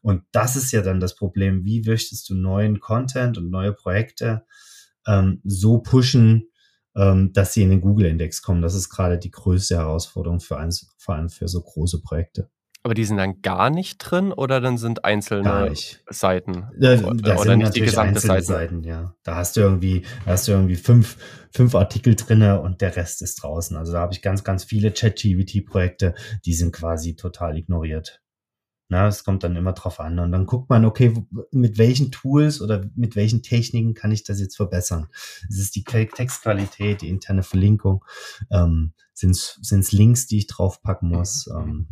Und das ist ja dann das Problem. Wie möchtest du neuen Content und neue Projekte ähm, so pushen, ähm, dass sie in den Google-Index kommen. Das ist gerade die größte Herausforderung für eins, vor allem für so große Projekte. Aber die sind dann gar nicht drin oder dann sind einzelne Seiten? Da, da oder sind nicht die gesamte Seiten? Seiten? Ja, da hast du irgendwie, da hast du irgendwie fünf, fünf Artikel drinne und der Rest ist draußen. Also da habe ich ganz, ganz viele Chat-GVT-Projekte, die sind quasi total ignoriert. Na, es kommt dann immer drauf an. Und dann guckt man, okay, mit welchen Tools oder mit welchen Techniken kann ich das jetzt verbessern? Ist es die Textqualität, die interne Verlinkung? Ähm, sind es Links, die ich draufpacken muss? Ähm,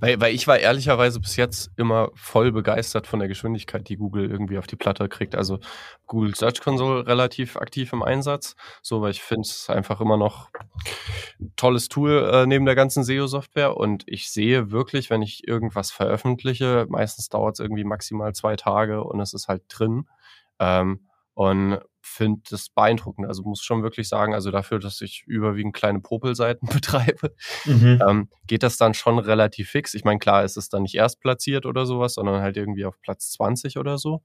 weil, weil ich war ehrlicherweise bis jetzt immer voll begeistert von der Geschwindigkeit, die Google irgendwie auf die Platte kriegt. Also Google Search Console relativ aktiv im Einsatz. So, weil ich finde es einfach immer noch ein tolles Tool äh, neben der ganzen SEO-Software. Und ich sehe wirklich, wenn ich irgendwas veröffentliche, meistens dauert es irgendwie maximal zwei Tage und es ist halt drin. Ähm, Und finde das beeindruckend. Also muss schon wirklich sagen, also dafür, dass ich überwiegend kleine Popelseiten betreibe, mhm. ähm, geht das dann schon relativ fix. Ich meine, klar, ist es dann nicht erst platziert oder sowas, sondern halt irgendwie auf Platz 20 oder so.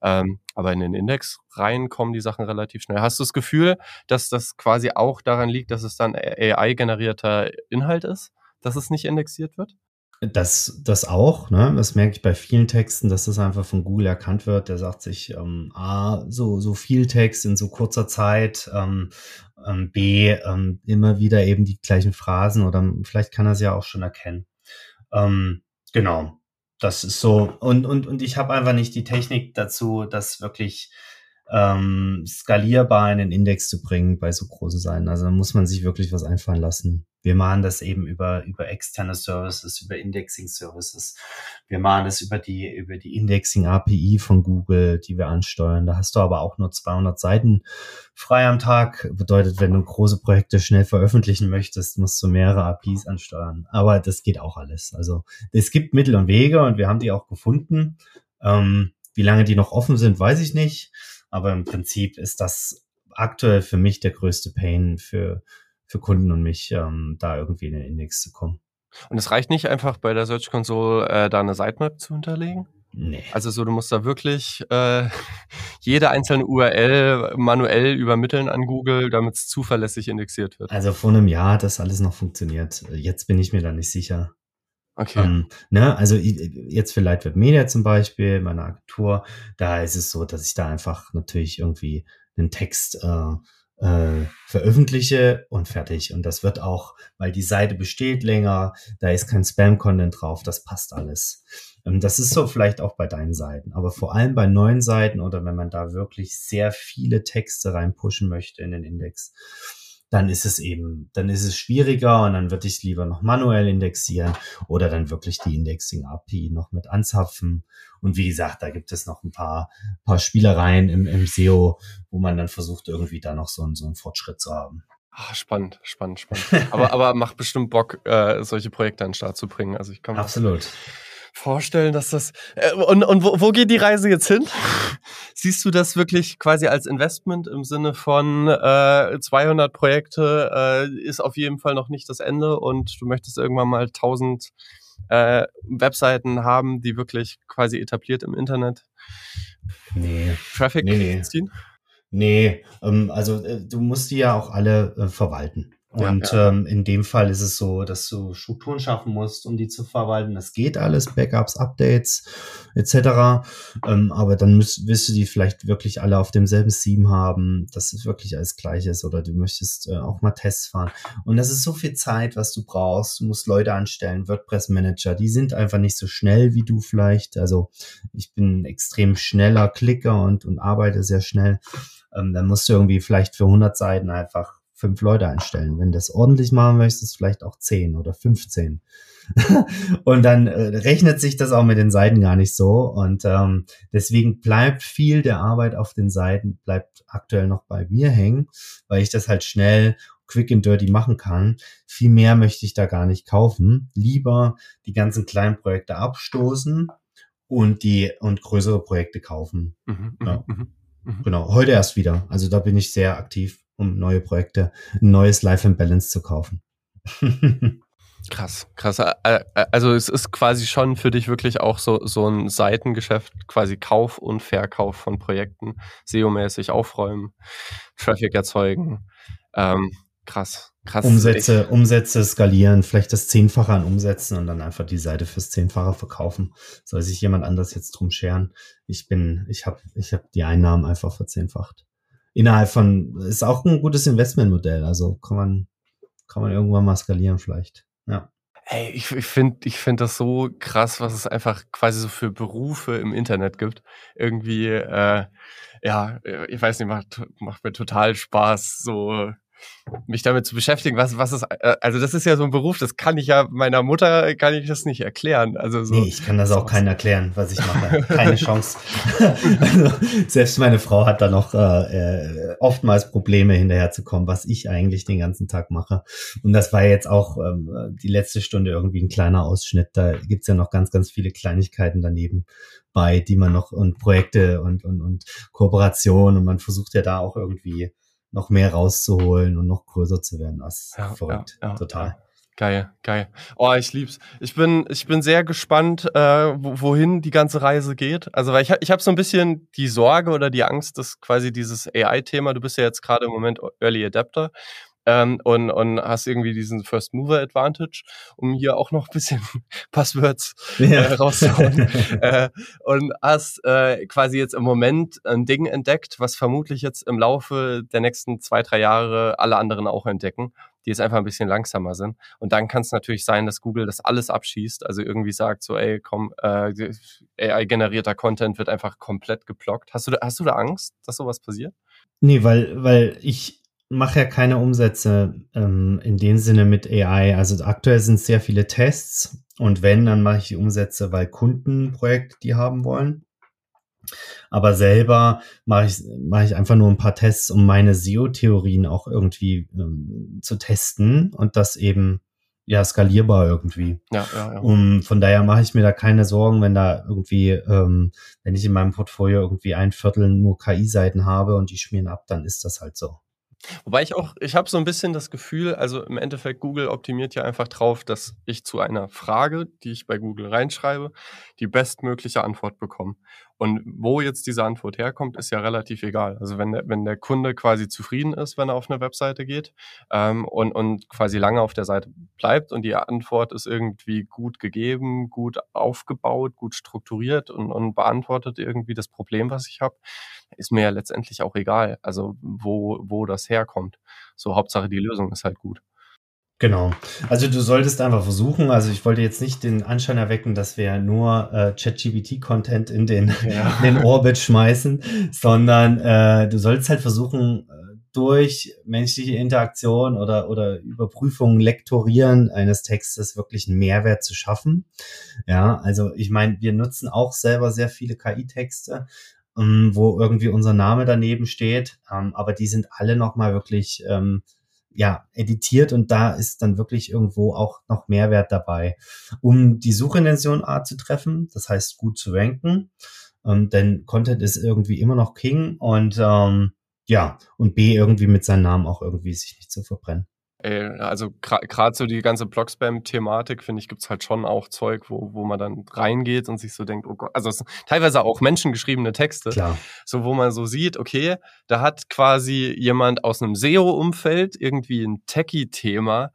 Ähm, aber in den Index rein kommen die Sachen relativ schnell. Hast du das Gefühl, dass das quasi auch daran liegt, dass es dann AI-generierter Inhalt ist, dass es nicht indexiert wird? Das, das auch, ne? Das merke ich bei vielen Texten, dass das einfach von Google erkannt wird. Der sagt sich, ähm, A, so, so viel Text in so kurzer Zeit, ähm, ähm, B, ähm, immer wieder eben die gleichen Phrasen oder vielleicht kann er es ja auch schon erkennen. Ähm, genau. Das ist so. Und, und, und ich habe einfach nicht die Technik dazu, das wirklich ähm, skalierbar in den Index zu bringen bei so großen Seiten. Also da muss man sich wirklich was einfallen lassen. Wir machen das eben über, über externe Services, über Indexing Services. Wir machen das über die, über die Indexing API von Google, die wir ansteuern. Da hast du aber auch nur 200 Seiten frei am Tag. Bedeutet, wenn du große Projekte schnell veröffentlichen möchtest, musst du mehrere APIs ansteuern. Aber das geht auch alles. Also es gibt Mittel und Wege und wir haben die auch gefunden. Ähm, wie lange die noch offen sind, weiß ich nicht. Aber im Prinzip ist das aktuell für mich der größte Pain für, für Kunden und mich, ähm, da irgendwie in den Index zu kommen. Und es reicht nicht einfach bei der Search Console äh, da eine Sitemap zu hinterlegen? Nee. Also so, du musst da wirklich äh, jede einzelne URL manuell übermitteln an Google, damit es zuverlässig indexiert wird. Also vor einem Jahr hat das alles noch funktioniert. Jetzt bin ich mir da nicht sicher. Okay. Ähm, ne, also jetzt für Lightweb Media zum Beispiel, meine Agentur, da ist es so, dass ich da einfach natürlich irgendwie einen Text äh, äh, veröffentliche und fertig. Und das wird auch, weil die Seite besteht länger, da ist kein Spam-Content drauf, das passt alles. Ähm, das ist so vielleicht auch bei deinen Seiten, aber vor allem bei neuen Seiten oder wenn man da wirklich sehr viele Texte reinpushen möchte in den Index, dann ist es eben, dann ist es schwieriger und dann würde ich es lieber noch manuell indexieren oder dann wirklich die Indexing API noch mit anzapfen. Und wie gesagt, da gibt es noch ein paar, paar Spielereien im, im SEO, wo man dann versucht, irgendwie da noch so, einen, so einen Fortschritt zu haben. Ah, spannend, spannend, spannend. aber, aber macht bestimmt Bock, äh, solche Projekte an den Start zu bringen. Also ich kann Absolut vorstellen, dass das. Äh, und und wo, wo geht die Reise jetzt hin? Siehst du das wirklich quasi als Investment im Sinne von äh, 200 Projekte äh, ist auf jeden Fall noch nicht das Ende und du möchtest irgendwann mal 1000 äh, Webseiten haben, die wirklich quasi etabliert im Internet nee. Traffic nee, nee. ziehen? Nee, ähm, also äh, du musst die ja auch alle äh, verwalten. Und ja, ja. Ähm, in dem Fall ist es so, dass du Strukturen schaffen musst, um die zu verwalten. Das geht alles, Backups, Updates etc. Ähm, aber dann müsst, willst du die vielleicht wirklich alle auf demselben Theme haben, dass es wirklich alles gleich ist oder du möchtest äh, auch mal Tests fahren. Und das ist so viel Zeit, was du brauchst. Du musst Leute anstellen, WordPress-Manager, die sind einfach nicht so schnell wie du vielleicht. Also ich bin extrem schneller Klicker und, und arbeite sehr schnell. Ähm, dann musst du irgendwie vielleicht für 100 Seiten einfach fünf Leute einstellen. Wenn du das ordentlich machen möchtest, vielleicht auch zehn oder 15. und dann äh, rechnet sich das auch mit den Seiten gar nicht so. Und ähm, deswegen bleibt viel der Arbeit auf den Seiten, bleibt aktuell noch bei mir hängen, weil ich das halt schnell quick and dirty machen kann. Viel mehr möchte ich da gar nicht kaufen. Lieber die ganzen kleinen Projekte abstoßen und die und größere Projekte kaufen. Mhm, ja. Mhm, mhm. Genau, heute erst wieder. Also da bin ich sehr aktiv um neue Projekte, ein neues Life and Balance zu kaufen. Krass, krass. Also es ist quasi schon für dich wirklich auch so, so ein Seitengeschäft, quasi Kauf und Verkauf von Projekten, SEO-mäßig aufräumen, Traffic erzeugen. Ähm, krass, krass. Umsätze, Umsätze skalieren, vielleicht das Zehnfache an Umsätzen und dann einfach die Seite fürs Zehnfache verkaufen. Soll sich jemand anders jetzt drum scheren? Ich bin, ich habe ich hab die Einnahmen einfach verzehnfacht innerhalb von, ist auch ein gutes Investmentmodell. Also kann man, kann man irgendwann mal skalieren vielleicht. Ja. Ey, ich, ich finde ich find das so krass, was es einfach quasi so für Berufe im Internet gibt. Irgendwie, äh, ja, ich weiß nicht, macht, macht mir total Spaß, so mich damit zu beschäftigen, was, was ist, äh, also das ist ja so ein Beruf, das kann ich ja meiner Mutter, kann ich das nicht erklären. Also so. Nee, ich kann das auch keinen erklären, was ich mache. Keine Chance. also, selbst meine Frau hat da noch äh, äh, oftmals Probleme hinterherzukommen, was ich eigentlich den ganzen Tag mache. Und das war jetzt auch ähm, die letzte Stunde irgendwie ein kleiner Ausschnitt. Da gibt's ja noch ganz, ganz viele Kleinigkeiten daneben bei, die man noch und Projekte und, und, und Kooperation und man versucht ja da auch irgendwie noch mehr rauszuholen und noch größer zu werden. Das ist ja, verrückt. Ja, ja, Total. Geil, geil. Oh, ich lieb's. Ich bin, ich bin sehr gespannt, äh, wohin die ganze Reise geht. Also, weil ich, ich habe so ein bisschen die Sorge oder die Angst, dass quasi dieses AI-Thema, du bist ja jetzt gerade im Moment Early Adapter, ähm, und, und hast irgendwie diesen First Mover Advantage, um hier auch noch ein bisschen Passwords ja. äh, rauszuholen. äh, und hast äh, quasi jetzt im Moment ein Ding entdeckt, was vermutlich jetzt im Laufe der nächsten zwei, drei Jahre alle anderen auch entdecken die jetzt einfach ein bisschen langsamer sind. Und dann kann es natürlich sein, dass Google das alles abschießt, also irgendwie sagt so, ey, komm, äh, AI-generierter Content wird einfach komplett geblockt. Hast du, da, hast du da Angst, dass sowas passiert? Nee, weil, weil ich mache ja keine Umsätze ähm, in dem Sinne mit AI. Also aktuell sind sehr viele Tests und wenn, dann mache ich die Umsätze, weil Kunden Projekte die haben wollen. Aber selber mache ich, mache ich einfach nur ein paar Tests, um meine SEO-Theorien auch irgendwie ähm, zu testen und das eben ja skalierbar irgendwie. Ja, ja, ja. Um, von daher mache ich mir da keine Sorgen, wenn da irgendwie, ähm, wenn ich in meinem Portfolio irgendwie ein Viertel nur KI-Seiten habe und die schmieren ab, dann ist das halt so. Wobei ich auch, ich habe so ein bisschen das Gefühl, also im Endeffekt, Google optimiert ja einfach drauf, dass ich zu einer Frage, die ich bei Google reinschreibe, die bestmögliche Antwort bekomme. Und wo jetzt diese Antwort herkommt, ist ja relativ egal. Also wenn der, wenn der Kunde quasi zufrieden ist, wenn er auf eine Webseite geht ähm, und, und quasi lange auf der Seite bleibt und die Antwort ist irgendwie gut gegeben, gut aufgebaut, gut strukturiert und, und beantwortet irgendwie das Problem, was ich habe, ist mir ja letztendlich auch egal. Also wo, wo das herkommt. So Hauptsache die Lösung ist halt gut. Genau. Also du solltest einfach versuchen, also ich wollte jetzt nicht den Anschein erwecken, dass wir nur äh, ChatGPT-Content in den, ja. in den Orbit schmeißen, sondern äh, du solltest halt versuchen, äh, durch menschliche Interaktion oder, oder Überprüfung, Lektorieren eines Textes wirklich einen Mehrwert zu schaffen. Ja, also ich meine, wir nutzen auch selber sehr viele KI-Texte, ähm, wo irgendwie unser Name daneben steht, ähm, aber die sind alle nochmal wirklich ähm, ja, editiert und da ist dann wirklich irgendwo auch noch Mehrwert dabei, um die Suchintention A zu treffen, das heißt gut zu ranken, ähm, denn Content ist irgendwie immer noch King und ähm, ja, und B irgendwie mit seinem Namen auch irgendwie sich nicht zu verbrennen. Ey, also gerade so die ganze Blogspam-Thematik, finde ich, gibt's halt schon auch Zeug, wo, wo man dann reingeht und sich so denkt, oh Gott, also teilweise auch menschengeschriebene Texte, Klar. so wo man so sieht, okay, da hat quasi jemand aus einem SEO-Umfeld irgendwie ein Techie-Thema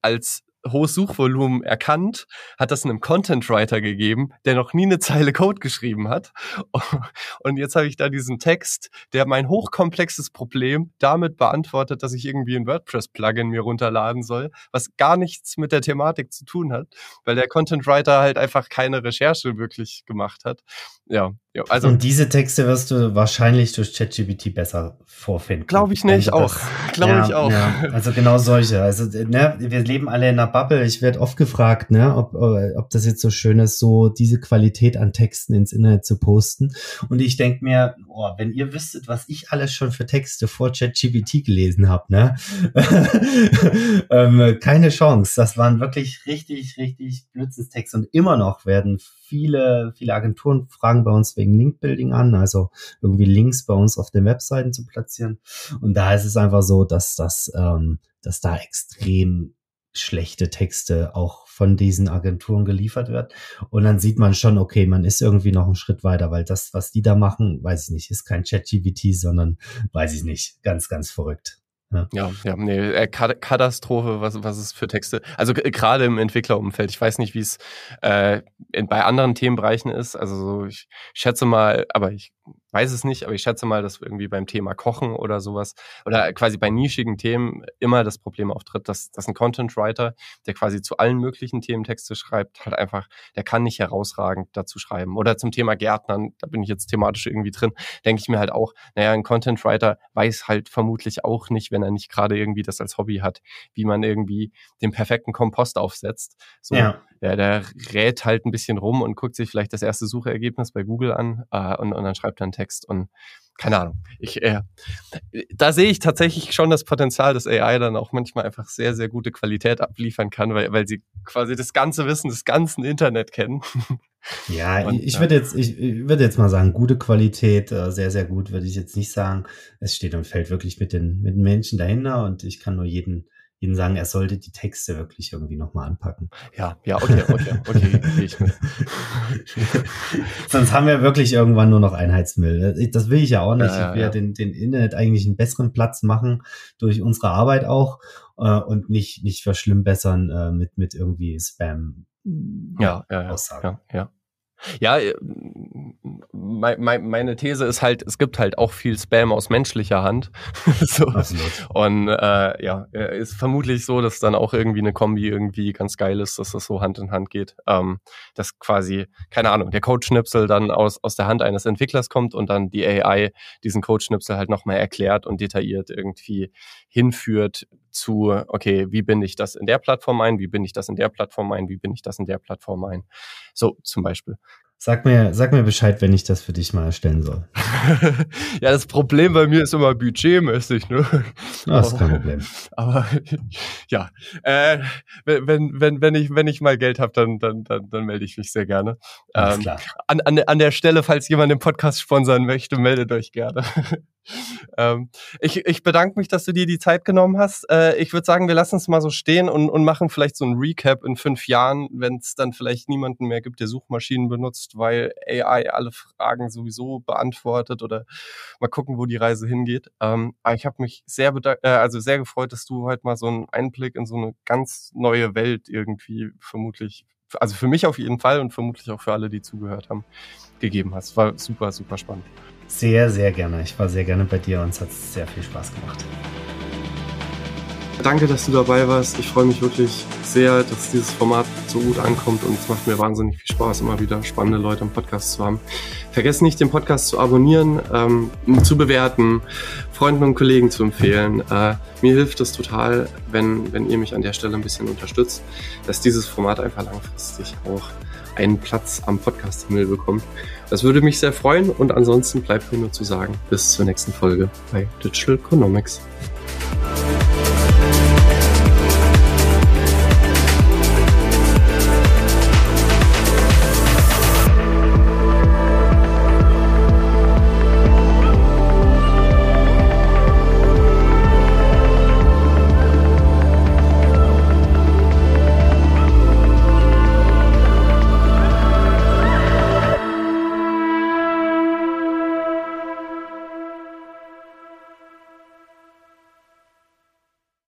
als hohes Suchvolumen erkannt, hat das einem Content Writer gegeben, der noch nie eine Zeile Code geschrieben hat. Und jetzt habe ich da diesen Text, der mein hochkomplexes Problem damit beantwortet, dass ich irgendwie ein WordPress-Plugin mir runterladen soll, was gar nichts mit der Thematik zu tun hat, weil der Content Writer halt einfach keine Recherche wirklich gemacht hat. Ja, ja also. Und diese Texte wirst du wahrscheinlich durch ChatGPT besser vorfinden. Glaube ich nicht, also auch. Glaube ja, ich auch. Ja, also genau solche. Also, ne, wir leben alle in einer Bubble. Ich werde oft gefragt, ne, ob, äh, ob das jetzt so schön ist, so diese Qualität an Texten ins Internet zu posten. Und ich denke mir, oh, wenn ihr wüsstet, was ich alles schon für Texte vor ChatGPT gelesen habe, ne? ähm, keine Chance. Das waren wirklich richtig, richtig Blödsinnstexte. Und immer noch werden viele, viele Agenturen fragen bei uns wegen Linkbuilding an, also irgendwie Links bei uns auf den Webseiten zu platzieren. Und da ist es einfach so, dass das, ähm, dass da extrem schlechte Texte auch von diesen Agenturen geliefert wird. Und dann sieht man schon, okay, man ist irgendwie noch einen Schritt weiter, weil das, was die da machen, weiß ich nicht, ist kein ChatGPT, sondern weiß ich nicht, ganz, ganz verrückt. Ja, ja, ja nee, äh, Katastrophe, was, was ist für Texte. Also gerade im Entwicklerumfeld. Ich weiß nicht, wie es äh, bei anderen Themenbereichen ist. Also so, ich schätze mal, aber ich weiß es nicht, aber ich schätze mal, dass irgendwie beim Thema Kochen oder sowas oder quasi bei nischigen Themen immer das Problem auftritt, dass, dass ein Content Writer, der quasi zu allen möglichen Themen Texte schreibt, halt einfach, der kann nicht herausragend dazu schreiben. Oder zum Thema Gärtnern, da bin ich jetzt thematisch irgendwie drin, denke ich mir halt auch, naja, ein Content Writer weiß halt vermutlich auch nicht, wenn er nicht gerade irgendwie das als Hobby hat, wie man irgendwie den perfekten Kompost aufsetzt. So, ja. der, der rät halt ein bisschen rum und guckt sich vielleicht das erste Suchergebnis bei Google an äh, und, und dann schreibt er einen Text Text und keine Ahnung. Ich, äh, da sehe ich tatsächlich schon das Potenzial, dass AI dann auch manchmal einfach sehr, sehr gute Qualität abliefern kann, weil, weil sie quasi das ganze Wissen des ganzen Internet kennen. Ja, und, ich würde jetzt, ich, ich würde jetzt mal sagen, gute Qualität, äh, sehr, sehr gut, würde ich jetzt nicht sagen. Es steht und fällt wirklich mit den, mit den Menschen dahinter und ich kann nur jeden ihnen sagen, er sollte die Texte wirklich irgendwie nochmal anpacken. Ja, ja, okay, okay, okay. Sonst haben wir wirklich irgendwann nur noch Einheitsmüll. Das will ich ja auch nicht. Ja, ja, ich will ja, den, den Internet eigentlich einen besseren Platz machen durch unsere Arbeit auch äh, und nicht, nicht verschlimmbessern äh, mit, mit irgendwie Spam. Ja, ja, ja, ja, ja. Ja, äh, meine These ist halt, es gibt halt auch viel Spam aus menschlicher Hand. so. Und äh, ja, äh, ist vermutlich so, dass dann auch irgendwie eine Kombi irgendwie ganz geil ist, dass das so Hand in Hand geht. Ähm, dass quasi, keine Ahnung, der Codeschnipsel dann aus, aus der Hand eines Entwicklers kommt und dann die AI diesen Codeschnipsel halt nochmal erklärt und detailliert irgendwie hinführt zu, okay, wie bin ich das in der Plattform ein, wie bin ich das in der Plattform ein, wie bin ich das in der Plattform ein. So zum Beispiel. Sag mir, sag mir Bescheid, wenn ich das für dich mal erstellen soll. ja, das Problem bei mir ist immer budgetmäßig, ne? Das ist kein Problem. Aber ja, äh, wenn, wenn, wenn, ich, wenn ich mal Geld habe, dann, dann, dann, dann melde ich mich sehr gerne. Alles ähm, klar. An, an, an der Stelle, falls jemand den Podcast sponsern möchte, meldet euch gerne. ähm, ich, ich bedanke mich, dass du dir die Zeit genommen hast. Äh, ich würde sagen, wir lassen es mal so stehen und, und machen vielleicht so ein Recap in fünf Jahren, wenn es dann vielleicht niemanden mehr gibt, der Suchmaschinen benutzt, weil AI alle Fragen sowieso beantwortet oder mal gucken, wo die Reise hingeht. Ähm, aber ich habe mich sehr, äh, also sehr gefreut, dass du heute mal so einen Einblick in so eine ganz neue Welt irgendwie vermutlich also für mich auf jeden Fall und vermutlich auch für alle, die zugehört haben, gegeben hast. War super, super spannend. Sehr, sehr gerne. Ich war sehr gerne bei dir und es hat sehr viel Spaß gemacht. Danke, dass du dabei warst. Ich freue mich wirklich sehr, dass dieses Format so gut ankommt und es macht mir wahnsinnig viel Spaß, immer wieder spannende Leute im Podcast zu haben. Vergesst nicht, den Podcast zu abonnieren, ähm, zu bewerten, Freunden und Kollegen zu empfehlen. Äh, mir hilft es total, wenn, wenn ihr mich an der Stelle ein bisschen unterstützt, dass dieses Format einfach langfristig auch einen Platz am Podcast-Himmel bekommt. Das würde mich sehr freuen und ansonsten bleibt mir nur zu sagen, bis zur nächsten Folge bei Digital Economics.